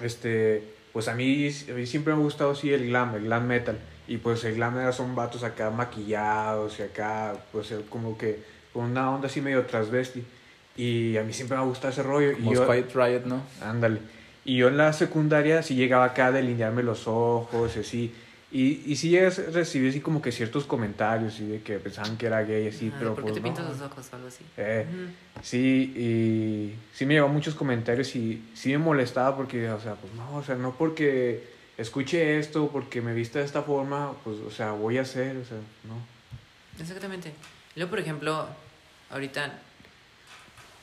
este, pues a mí, a mí siempre me ha gustado así el glam, el glam metal. Y pues el glam metal son vatos acá maquillados y acá, pues como que con una onda así medio transvesti. Y a mí siempre me ha gustado ese rollo. Y Como yo, Quiet Riot, ¿no? Ándale. Y yo en la secundaria sí llegaba acá a delinearme los ojos y así. Y, y sí recibir así como que ciertos comentarios y de que pensaban que era gay así, Ay, pero ¿Por qué pues te no. pintas los ojos o algo así? Eh, Ujú. sí, y sí me llegó muchos comentarios y sí me molestaba porque, o sea, pues no, o sea, no porque escuche esto, porque me vista de esta forma, pues, o sea, voy a hacer, o sea, no. Exactamente. Yo, por ejemplo, ahorita.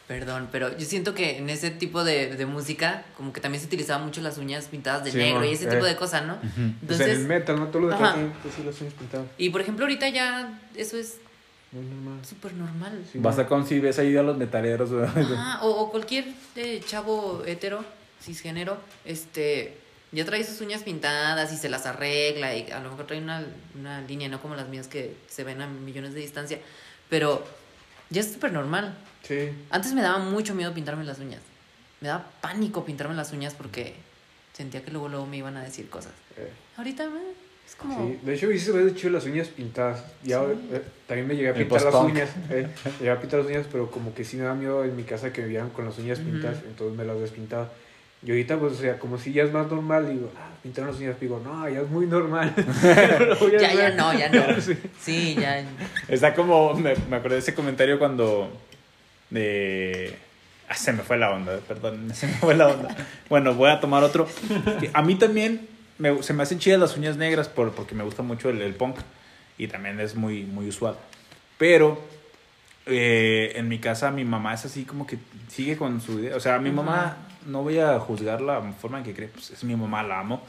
Perdón, pero yo siento que en ese tipo de, de música, como que también se utilizaban mucho las uñas pintadas de Sí, negro man, y ese eh. tipo de cosas, ¿no? Pues en Entonces, el metal, ¿no? Todo lo de pues, sí, las uñas pintadas. y por ejemplo, ahorita ya eso es Muy normal. súper normal. Sí, Vas a con si ves ahí a los metaleros. o, o cualquier eh, chavo hetero, cisgénero, este, ya trae sus uñas pintadas y se las arregla y a lo mejor trae una, una línea, no como las mías que se ven a millones de distancia, pero ya es súper normal. Sí. Antes me daba mucho miedo pintarme las uñas. Me daba pánico pintarme las uñas porque sentía que luego, luego me iban a decir cosas. eh. Ahorita eh, es como... Sí, de hecho, hice de hecho las uñas pintadas. Ya, Sí. eh, también me llegué a pintar las uñas. eh, llegué a pintar las uñas, pero como que sí me da miedo en mi casa que me vieran con las uñas pintadas, entonces me las despintaba. Y ahorita, pues, o sea, como si ya es más normal, digo, ah, pintar las uñas, digo, no, ya es muy normal. Ya, ya no, ya no. Sí. Sí, ya. Está como, me, me acordé de ese comentario cuando de... Ah, se me fue la onda, perdón, se me fue la onda. Bueno, voy a tomar otro. Que A mí también me- se me hacen chidas las uñas negras por, porque me gusta mucho el, el punk y también es muy, muy usual. Pero eh, en mi casa mi mamá es así como que sigue con su idea. O sea, mi mamá, no voy a juzgar la forma en que cree, pues es mi mamá, la amo.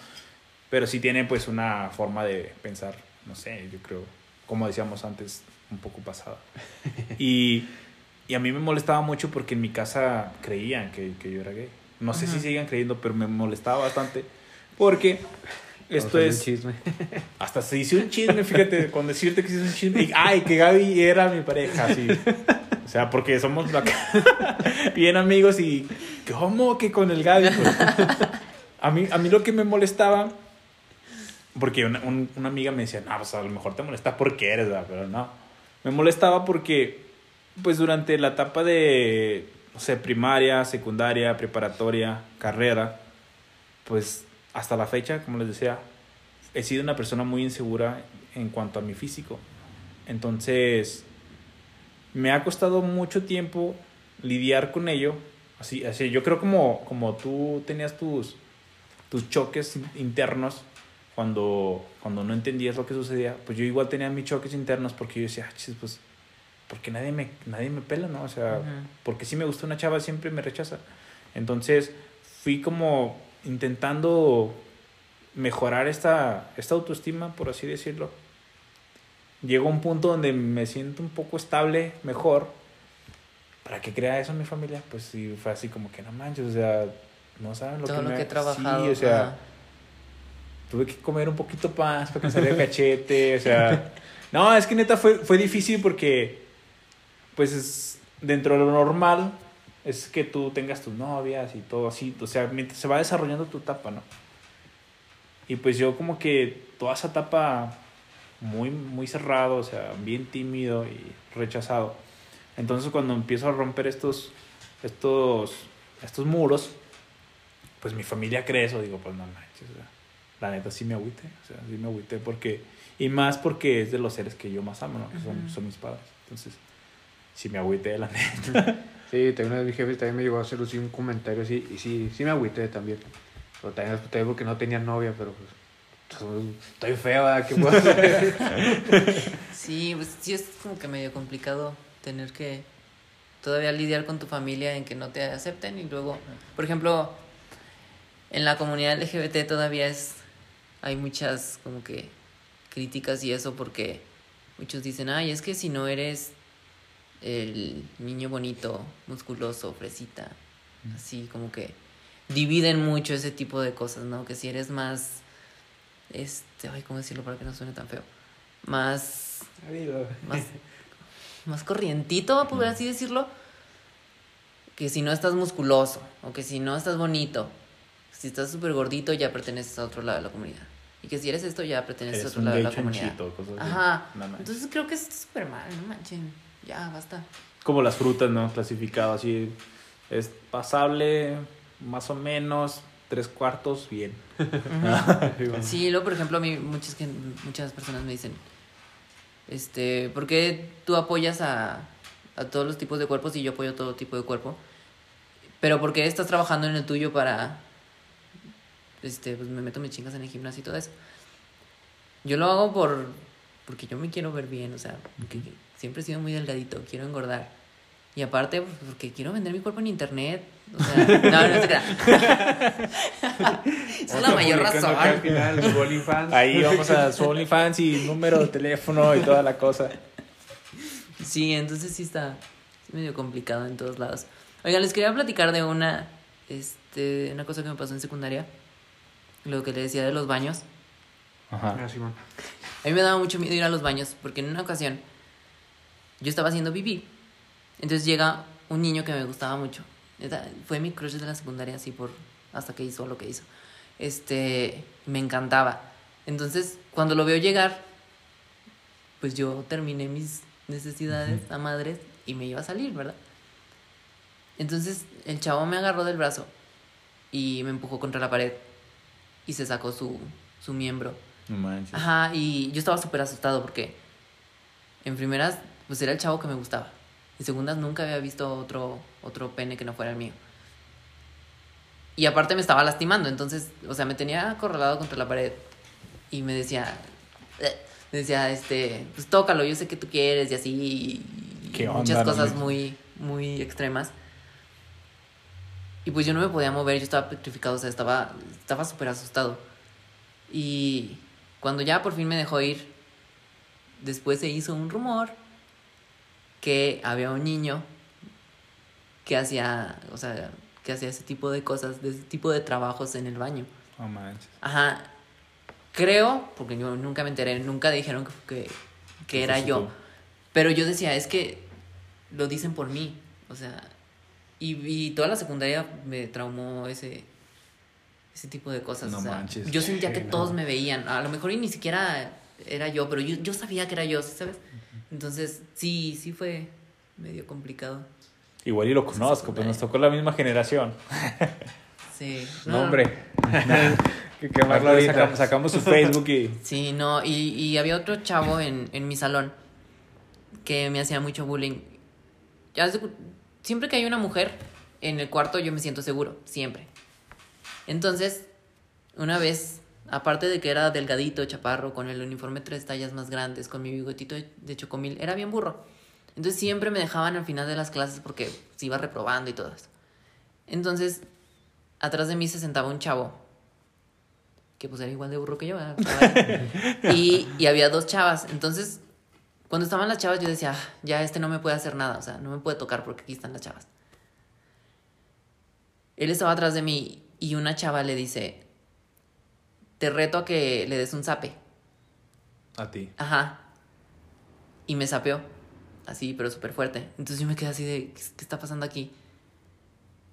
Pero sí tiene pues una forma de pensar, no sé, yo creo, como decíamos antes, un poco pasada. Y, y a mí me molestaba mucho porque en mi casa creían que, que yo era gay. No sé si sigan creyendo, pero me molestaba bastante porque esto es... un chisme. Hasta se hizo un chisme, fíjate, con decirte que se hizo un chisme. Y, ay, que Gaby era mi pareja, sí. O sea, porque somos bien amigos y. ¿Cómo que con el Gaby? Pues, a, mí, a mí lo que me molestaba. Porque una, un- una amiga me decía, no, pues a lo mejor te molesta porque eres, ¿verdad? Pero no. Me molestaba porque, pues durante la etapa de, no sé, primaria, secundaria, preparatoria, carrera, pues hasta la fecha, como les decía, he sido una persona muy insegura en cuanto a mi físico. Entonces, me ha costado mucho tiempo lidiar con ello. Así, así yo creo como, como tú tenías tus, tus choques in- internos cuando, cuando no entendías lo que sucedía, pues yo igual tenía mis choques internos porque yo decía, "Ah, chis, pues, porque nadie me, nadie me pela, ¿no? O sea, porque si me gusta una chava siempre me rechaza. Entonces fui como intentando mejorar esta, esta autoestima, por así decirlo. Llego a un punto donde me siento un poco estable, mejor. ¿Para que crea eso mi familia? Pues sí, fue así como que no manches, o sea, no saben lo Todo que lo me- que he trabajado. Sí, o sea, tuve que comer un poquito más para que me saliera cachete, o sea, no, es que neta fue, fue difícil porque, pues, es- dentro de lo normal, es que tú tengas tus novias y todo así, o sea, mientras se va desarrollando tu etapa, ¿no? Y pues yo como que toda esa etapa muy, muy cerrado, o sea, bien tímido y rechazado. Entonces cuando empiezo a romper estos, estos, estos muros, pues mi familia cree eso, digo, pues no manches, o sea, la neta sí me agüité, o sea, sí me agüité porque, y más porque es de los seres que yo más amo, ¿no? Que son, son mis padres. Entonces, sí me agüité, la neta. Sí, también una vez mi jefe también me llegó a hacer así un comentario así, y sí, sí me agüité también. Pero también, también porque no tenía novia, pero pues, estoy- feo, ¿verdad? ¿Qué puedo hacer? Sí, pues sí es como que medio complicado tener que todavía lidiar con tu familia en que no te acepten y luego, por ejemplo, en la comunidad LGBT todavía es hay muchas como que críticas y eso porque muchos dicen, "Ay, es que si no eres el niño bonito, musculoso, fresita", así como que dividen mucho ese tipo de cosas, ¿no? Que si eres más este, ay, ¿cómo decirlo para que no suene tan feo? Más más, más corrientito, por así decirlo. Que si no estás musculoso, o que si no estás bonito, si estás súper gordito, ya perteneces a otro lado de la comunidad. Y que si eres esto, ya perteneces Eres a otro lado de la comunidad. chanchito, cosas así. Ajá. No. Entonces creo que es súper mal, no manchen. Ya, basta. Como las frutas, ¿no? Clasificado así. Es pasable, más o menos, tres cuartos, bien. Sí, luego, por ejemplo, a mí muchas, muchas personas me dicen, este, ¿por qué tú apoyas a, a todos los tipos de cuerpos y yo apoyo todo tipo de cuerpo? Pero ¿por qué estás trabajando en el tuyo para, este, pues me meto mis chingas en el gimnasio y todo eso? Yo lo hago por, porque yo me quiero ver bien, o sea, porque siempre he sido muy delgadito, quiero engordar. Y aparte, pues, porque quiero vender mi cuerpo en internet. O sea, no, no se crea. Esa es la mayor razón. al final, su OnlyFans. Ahí vamos a su OnlyFans y número de teléfono y toda la cosa. Sí, entonces sí está medio complicado en todos lados. Oigan, les quería platicar de una, este, una cosa que me pasó en secundaria. Lo que le decía de los baños. Ajá. Ah. A mí me daba mucho miedo ir a los baños porque en una ocasión yo estaba haciendo pipí. Entonces llega un niño que me gustaba mucho. Fue mi crush de la secundaria así por hasta que hizo lo que hizo. Este, me encantaba. Entonces, cuando lo veo llegar, pues yo terminé mis necesidades a madres y me iba a salir, ¿verdad? Entonces, el chavo me agarró del brazo y me empujó contra la pared y se sacó su, su miembro. No manches. Ajá, y yo estaba súper asustado porque en primeras, pues era el chavo que me gustaba. En segundas, nunca había visto otro, otro pene que no fuera el mío. Y aparte me estaba lastimando, entonces, o sea, me tenía acorralado contra la pared y me decía, "Eh", me decía, este, pues tócalo, yo sé que tú quieres y así, y ¿Qué muchas onda, no cosas muy, muy extremas. Y pues yo no me podía mover, yo estaba petrificado, o sea, estaba estaba súper asustado. Y cuando ya por fin me dejó ir, después se hizo un rumor que había un niño que hacía, o sea, que hacía ese tipo de cosas, de ese tipo de trabajos en el baño. No manches. Ajá. Creo, porque yo nunca me enteré, nunca dijeron que, que, que era yo. tú. Pero yo decía, es que lo dicen por mí. O sea, y, y toda la secundaria me traumó ese, ese tipo de cosas. No o sea, manches. Yo sentía que no. todos me veían. A lo mejor y ni siquiera era yo, pero yo, yo sabía que era yo, ¿sí ¿sabes? Entonces, sí, sí fue medio complicado. Igual y lo conozco, pues nos tocó la misma generación. Sí. No, hombre. que quemarlo Ahorita sacamos, sacamos su Facebook y. Sí, no, y, y había otro chavo en, en mi salón que me hacía mucho bullying. Ya siempre que hay una mujer en el cuarto yo me siento seguro, siempre. Entonces, una vez, aparte de que era delgadito, chaparro, con el uniforme tres tallas más grandes, con mi bigotito de, chocomil, era bien burro. Entonces siempre me dejaban al final de las clases porque se iba reprobando y todo eso. Entonces, atrás de mí se sentaba un chavo que pues era igual de burro que yo. y había dos chavas. Entonces, cuando estaban las chavas, yo decía, "Ah, ya este no me puede hacer nada, o sea, no me puede tocar porque aquí están las chavas. Él estaba atrás de mí y una chava le dice, te reto a que le des un zape. A ti. Ajá. Y me sapeó. Así, pero súper fuerte. Entonces yo me quedé así de, ¿qué, qué está pasando aquí?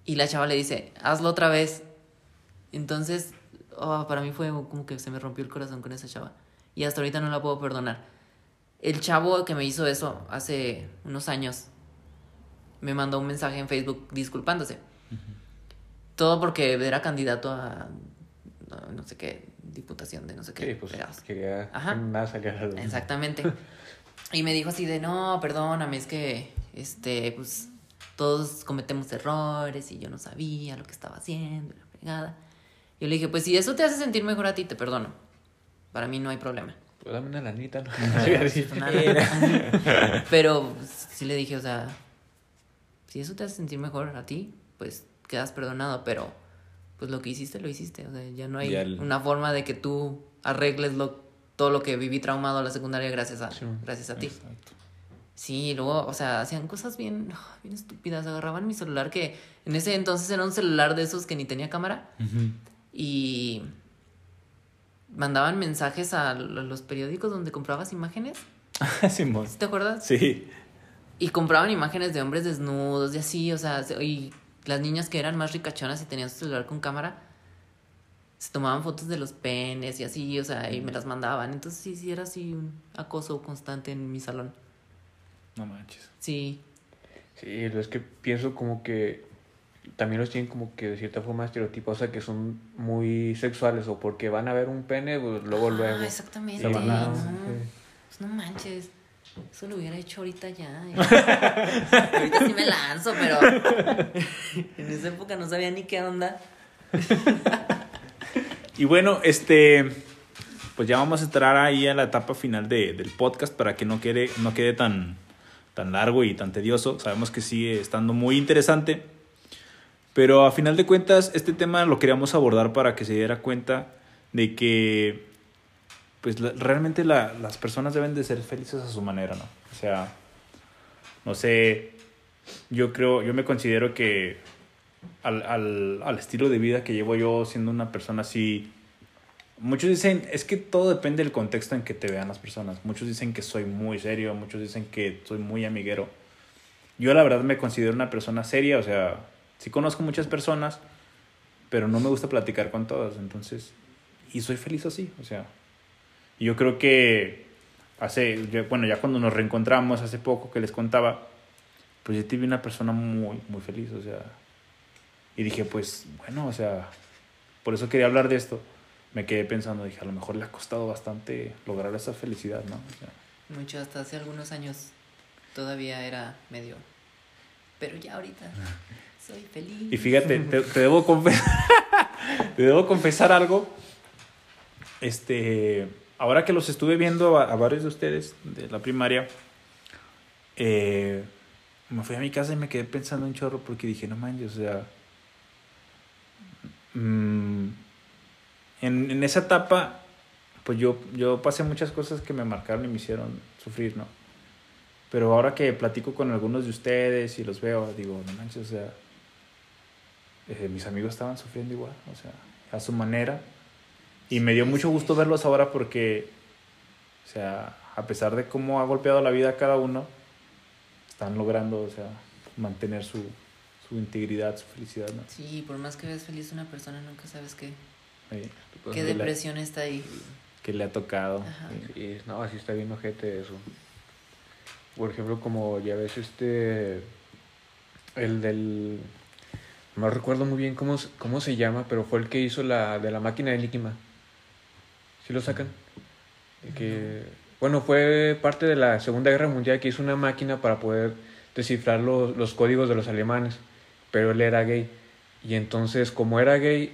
Y la chava le dice, hazlo otra vez. Entonces, oh, para mí fue como que se me rompió el corazón con esa chava. Y hasta ahorita no la puedo perdonar. El chavo que me hizo eso hace unos años me mandó un mensaje en Facebook disculpándose. Todo porque era candidato a no, no sé qué diputación de no sé qué. Sí, pues quería Ajá. nada salir a la luz. Exactamente. Y me dijo así de, no, perdóname, es que, este, pues, todos cometemos errores y yo no sabía lo que estaba haciendo, y la fregada. Yo le dije, pues si eso te hace sentir mejor a ti, te perdono. Para mí no hay problema. Pues dame una lanita, ¿no? Nada. Pero pues, sí le dije, o sea, si eso te hace sentir mejor a ti, pues quedas perdonado, pero pues lo que hiciste, lo hiciste. O sea, ya no hay el- una forma de que tú arregles lo, todo lo que viví traumado a la secundaria gracias a, Sí. gracias a ti. Exacto. Sí, luego, o sea, hacían cosas bien, bien estúpidas. Agarraban mi celular, que en ese entonces era un celular de esos que ni tenía cámara, y mandaban mensajes a los periódicos donde comprabas imágenes. Simón. ¿Sí ¿Te acuerdas? Sí. Y compraban imágenes de hombres desnudos y así, o sea, se- y las niñas que eran más ricachonas y tenían su celular con cámara, se tomaban fotos de los penes y así, o sea, y me las mandaban. Entonces sí, sí era así un acoso constante en mi salón. No manches. Sí, Sí, es que pienso como que también los tienen como que de cierta forma estereotipados, o sea, que son muy sexuales o porque van a ver un pene, pues luego, Ah, luego. exactamente. Van no, a- sí. pues no manches. Eso lo hubiera hecho ahorita ya. eh. ahorita sí me lanzo, pero en esa época no sabía ni qué onda. Y bueno, este, pues ya vamos a entrar ahí a la etapa final de- del podcast para que no quede, no quede tan, tan largo y tan tedioso. Sabemos que sigue estando muy interesante. Pero a final de cuentas, este tema lo queríamos abordar para que se diera cuenta de que pues realmente la- las personas deben de ser felices a su manera, ¿no? O sea, no sé, yo creo, yo me considero que al, al, al estilo de vida que llevo yo siendo una persona así, muchos dicen, es que todo depende del contexto en que te vean las personas. Muchos dicen que soy muy serio, muchos dicen que soy muy amiguero. Yo la verdad me considero una persona seria, o sea, sí conozco muchas personas, pero no me gusta platicar con todas, entonces, y soy feliz así, o sea, y yo creo que hace, bueno, ya cuando nos reencontramos hace poco que les contaba, pues yo te vi una persona muy, muy feliz, o sea, y dije, pues, bueno, o sea, por eso quería hablar de esto. Me quedé pensando, dije, a lo mejor le ha costado bastante lograr esa felicidad, ¿no? O sea, Mucho, hasta hace algunos años todavía era medio. Pero ya ahorita soy feliz. Y fíjate, te, te debo confesar, te debo confesar algo. Este, ahora que los estuve viendo a, varios de ustedes de la primaria, eh, me fui a mi casa y me quedé pensando un chorro porque dije, no manches, o sea, mm, en, en esa etapa, pues yo, yo pasé muchas cosas que me marcaron y me hicieron sufrir, ¿no? Pero ahora que platico con algunos de ustedes y los veo, digo, no manches, o sea, eh, mis amigos estaban sufriendo igual, o sea, a su manera. Y me dio mucho gusto verlos ahora porque, o sea, a pesar de cómo ha golpeado la vida a cada uno, están logrando, o sea, mantener su, su integridad, su felicidad, ¿no? Sí, por más que veas feliz a una persona, nunca sabes qué, Pues, qué la- depresión está ahí. que le ha tocado. Ajá. eh. Sí, no, así está bien ojete eso. Por ejemplo, como ya ves este. El del. No recuerdo muy bien cómo, se- cómo se llama, pero fue el que hizo la de la máquina de Enigma. ¿Sí lo sacan? Que, bueno, fue parte de la Segunda Guerra Mundial que hizo una máquina para poder descifrar los, los códigos de los alemanes, pero él era gay. Y entonces, como era gay,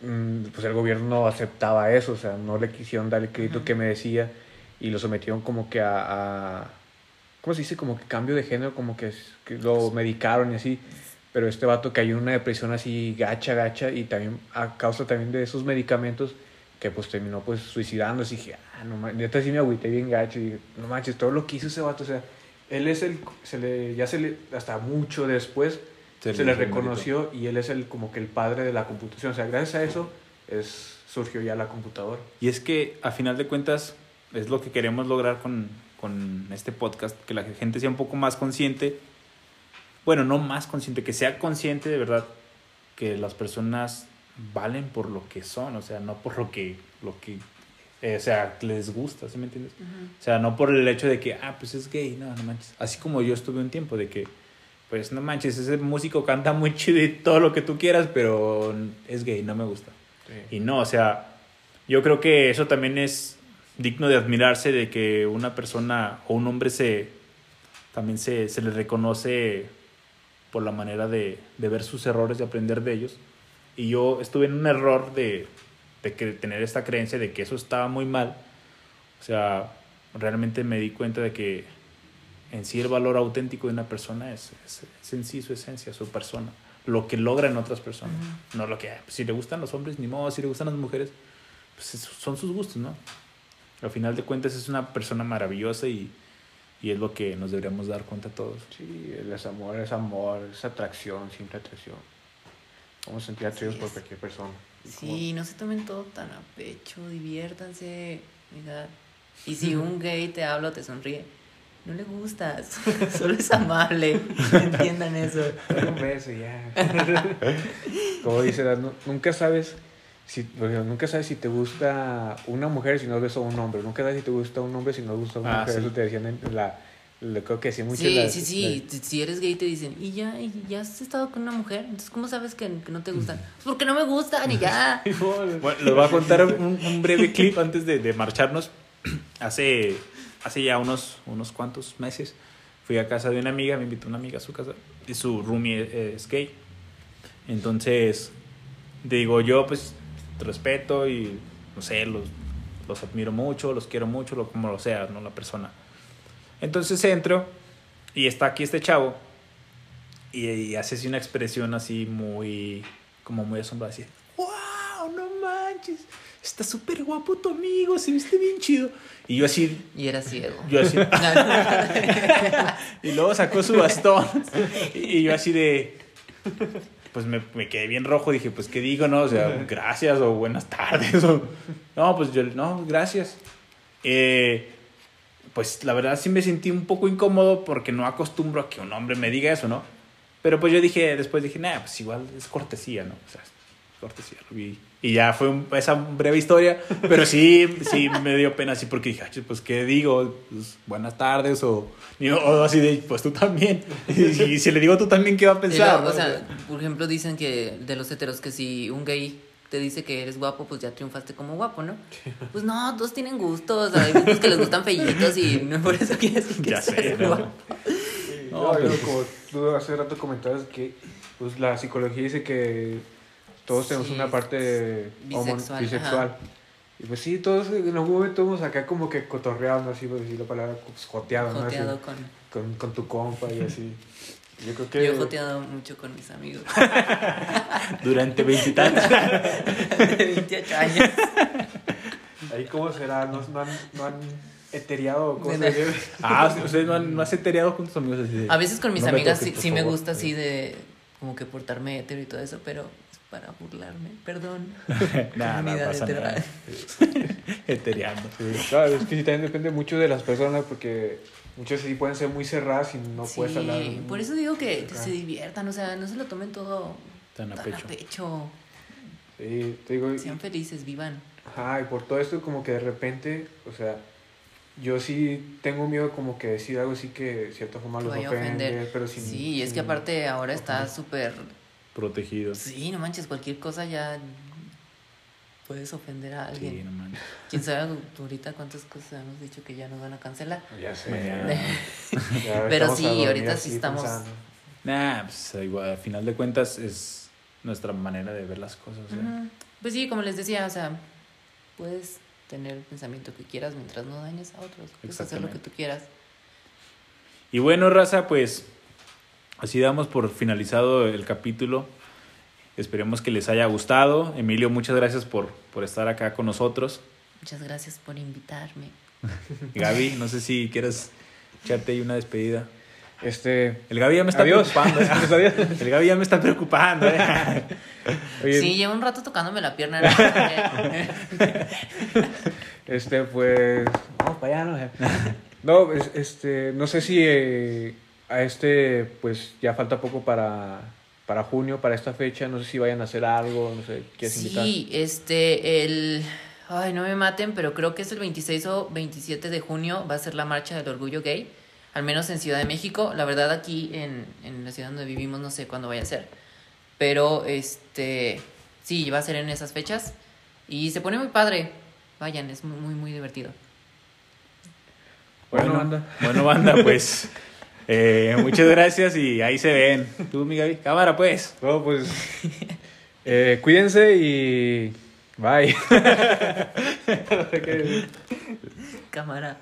mm, pues el gobierno no aceptaba eso, o sea, no le quisieron dar el crédito Ujú. que me decía y lo sometieron como que a, a- ¿cómo se dice? Como que cambio de género, como que, que lo medicaron y así. Pero este vato cayó en una depresión así gacha, gacha y también a causa también de esos medicamentos que pues terminó pues suicidándose. Y dije, ah, no manches, neta sí me agüité bien gacho. Y dije, no manches, todo lo que hizo ese vato, o sea, él es el, se le, ya se le, hasta mucho después se, Se le reconoció y él es el como que el padre de la computación, o sea, gracias a eso es, surgió ya la computadora. Y es que a final de cuentas es lo que queremos lograr con, con este podcast, que la gente sea un poco más consciente, bueno, no más consciente, que sea consciente de verdad que las personas valen por lo que son, o sea, no por lo que, lo que eh, o sea, les gusta, ¿sí me entiendes? O sea, no por el hecho de que, ah, pues es gay, no, no manches. Así como yo estuve un tiempo de que, pues no manches, ese músico canta muy chido y todo lo que tú quieras, pero es gay, no me gusta. Y no, o sea, yo creo que eso también es digno de admirarse de que una persona o un hombre se también se, se le reconoce por la manera de, de ver sus errores y aprender de ellos. Y yo estuve en un error de, de que tener esta creencia de que eso estaba muy mal. O sea, realmente me di cuenta de que en sí el valor auténtico de una persona es, es, es en sí su esencia, su persona, lo que logra en otras personas, no lo que, pues, si le gustan los hombres, ni modo, si le gustan las mujeres, pues son sus gustos, ¿no? Al final de cuentas es una persona maravillosa y, y es lo que nos deberíamos dar cuenta todos. Sí, el es amor, es amor, es atracción, simple atracción. Vamos a sentir por cualquier persona. Sí, no se tomen todo tan a pecho, diviértanse. mira. Y si un gay te habla o te sonríe, no le gustas, solo es amable. Entiendan eso. como, Un beso ya. Como dice, nunca sabes si, nunca sabes si te gusta una mujer si no ves a un hombre. Nunca sabes si te gusta un hombre si no gusta una Ah, mujer. sí. Eso te decían en la, lo creo que decían mucho Sí, las- sí, sí. Si- Si eres gay te dicen, ¿y ya, y ya has estado con una mujer? Entonces, ¿cómo sabes que, que no te gustan? Pues porque no me gustan y ya. Bueno, les voy a contar un, un breve clip antes de, de marcharnos. Hace, hace ya unos, unos cuantos meses fui a casa de una amiga, me invitó una amiga a su casa y su roomie es, es gay. Entonces, digo, yo pues respeto y no sé, los, los admiro mucho, los quiero mucho, lo, como lo sea, ¿no? La persona. Entonces entro y está aquí este chavo y, y hace así una expresión así muy, como muy asombrada, así, wow, no manches, está súper guapo tu amigo, se viste bien chido. Y yo así, Y era ciego. yo así, y luego sacó su bastón y, yo así de, pues me, me quedé bien rojo, dije, pues qué digo, no, o sea, gracias o buenas tardes, o, no, pues yo, no, gracias. Eh, pues la verdad sí me sentí un poco incómodo porque no acostumbro a que un hombre me diga eso, ¿no? Pero pues yo dije, después dije, nah, pues igual es cortesía, ¿no? O sea, es cortesía, lo vi. Y ya fue un- esa breve historia, pero sí, sí me dio pena así porque dije, "Ay, pues qué digo, Pues, buenas tardes o, y- o así de, pues tú también. Y, si le digo tú también, ¿qué va a Y pensar? no? o sea, por ejemplo, dicen que de los heteros que si un gay te dice que eres guapo, pues ya triunfaste como guapo, ¿no? Pues no, todos tienen gustos, hay grupos que les gustan fellitos y no por eso quiere decir que Ya sé, seas ¿no? guapo. No, No, pero como tú hace rato comentabas que pues, la psicología dice que todos tenemos Sí, una parte bisexual, bisexual. Y pues sí, todos en algún momento vamos acá como que cotorreando, así por decir la palabra, pues, joteado, ¿no? Así, con... con, con tu compa y así. Yo creo que... Yo he joteado mucho con mis amigos Durante veintitantos. de 28 años. Ahí cómo será, no, no han, no han eteriado, ¿cómo se Nena. dice? ah, ustedes no han, no has entereado con tus amigos así de, A veces con mis "No me amigas toques, sí, sí me favor". gusta así de como que portarme hetero y todo eso, pero es para burlarme, perdón. Nah, no pasa nada. Etereando. Sí, claro, es que sí también depende mucho de las personas porque muchas sí pueden ser muy cerradas y no puedes sí, hablar. por eso digo que, que se diviertan, o sea, no se lo tomen todo Tan a tan pecho. a pecho. Sí, te digo, y- Sean felices, vivan. Ajá, y por todo esto como que de repente, o sea, yo sí tengo miedo como que decir algo así que de cierta forma los ofende, ofender. pero sin... Sí, es que aparte ahora está ofender. súper... Protegido. Sí, no manches, cualquier cosa ya puedes ofender a alguien. Sí, no manches. ¿Quién sabe ahorita cuántas cosas hemos dicho que ya nos van a cancelar? Ya sé. Mañana. ya Pero sí, ahorita sí estamos- pensando. Nah, pues igual, al final de cuentas es nuestra manera de ver las cosas. ¿eh? Pues sí, como les decía, o sea, puedes tener el pensamiento que quieras mientras no dañes a otros. Puedes hacer lo que tú quieras. Y bueno, raza, pues así damos por finalizado el capítulo. Esperemos que les haya gustado. Emilio, muchas gracias por, por estar acá con nosotros. Muchas gracias por invitarme. Gaby, no sé si quieres echarte ahí una despedida. Este... El Gaby ya me está Adiós. preocupando. ¿eh? Pues. El Gaby ya me está preocupando. ¿eh? Oye, Sí, llevo un rato tocándome la pierna. Este, pues... Vamos para allá, ¿no? No, es- este, no sé si eh, a este, pues ya falta poco para para junio, para esta fecha. No sé si vayan a hacer algo, no sé, ¿quieres invitar? Sí, este, el... Ay, no me maten, pero creo que es el 26 o 27 de junio va a ser la marcha del orgullo gay, al menos en Ciudad de México. La verdad aquí en, en la ciudad donde vivimos no sé cuándo vaya a ser, pero este, sí, va a ser en esas fechas y se pone muy padre. Vayan, es muy, muy, muy divertido. Bueno, banda. Bueno, banda, pues. eh, muchas gracias y ahí se ven. Tú, mi Gaby. Cámara, pues. Bueno, pues eh, cuídense y bye. Cámara.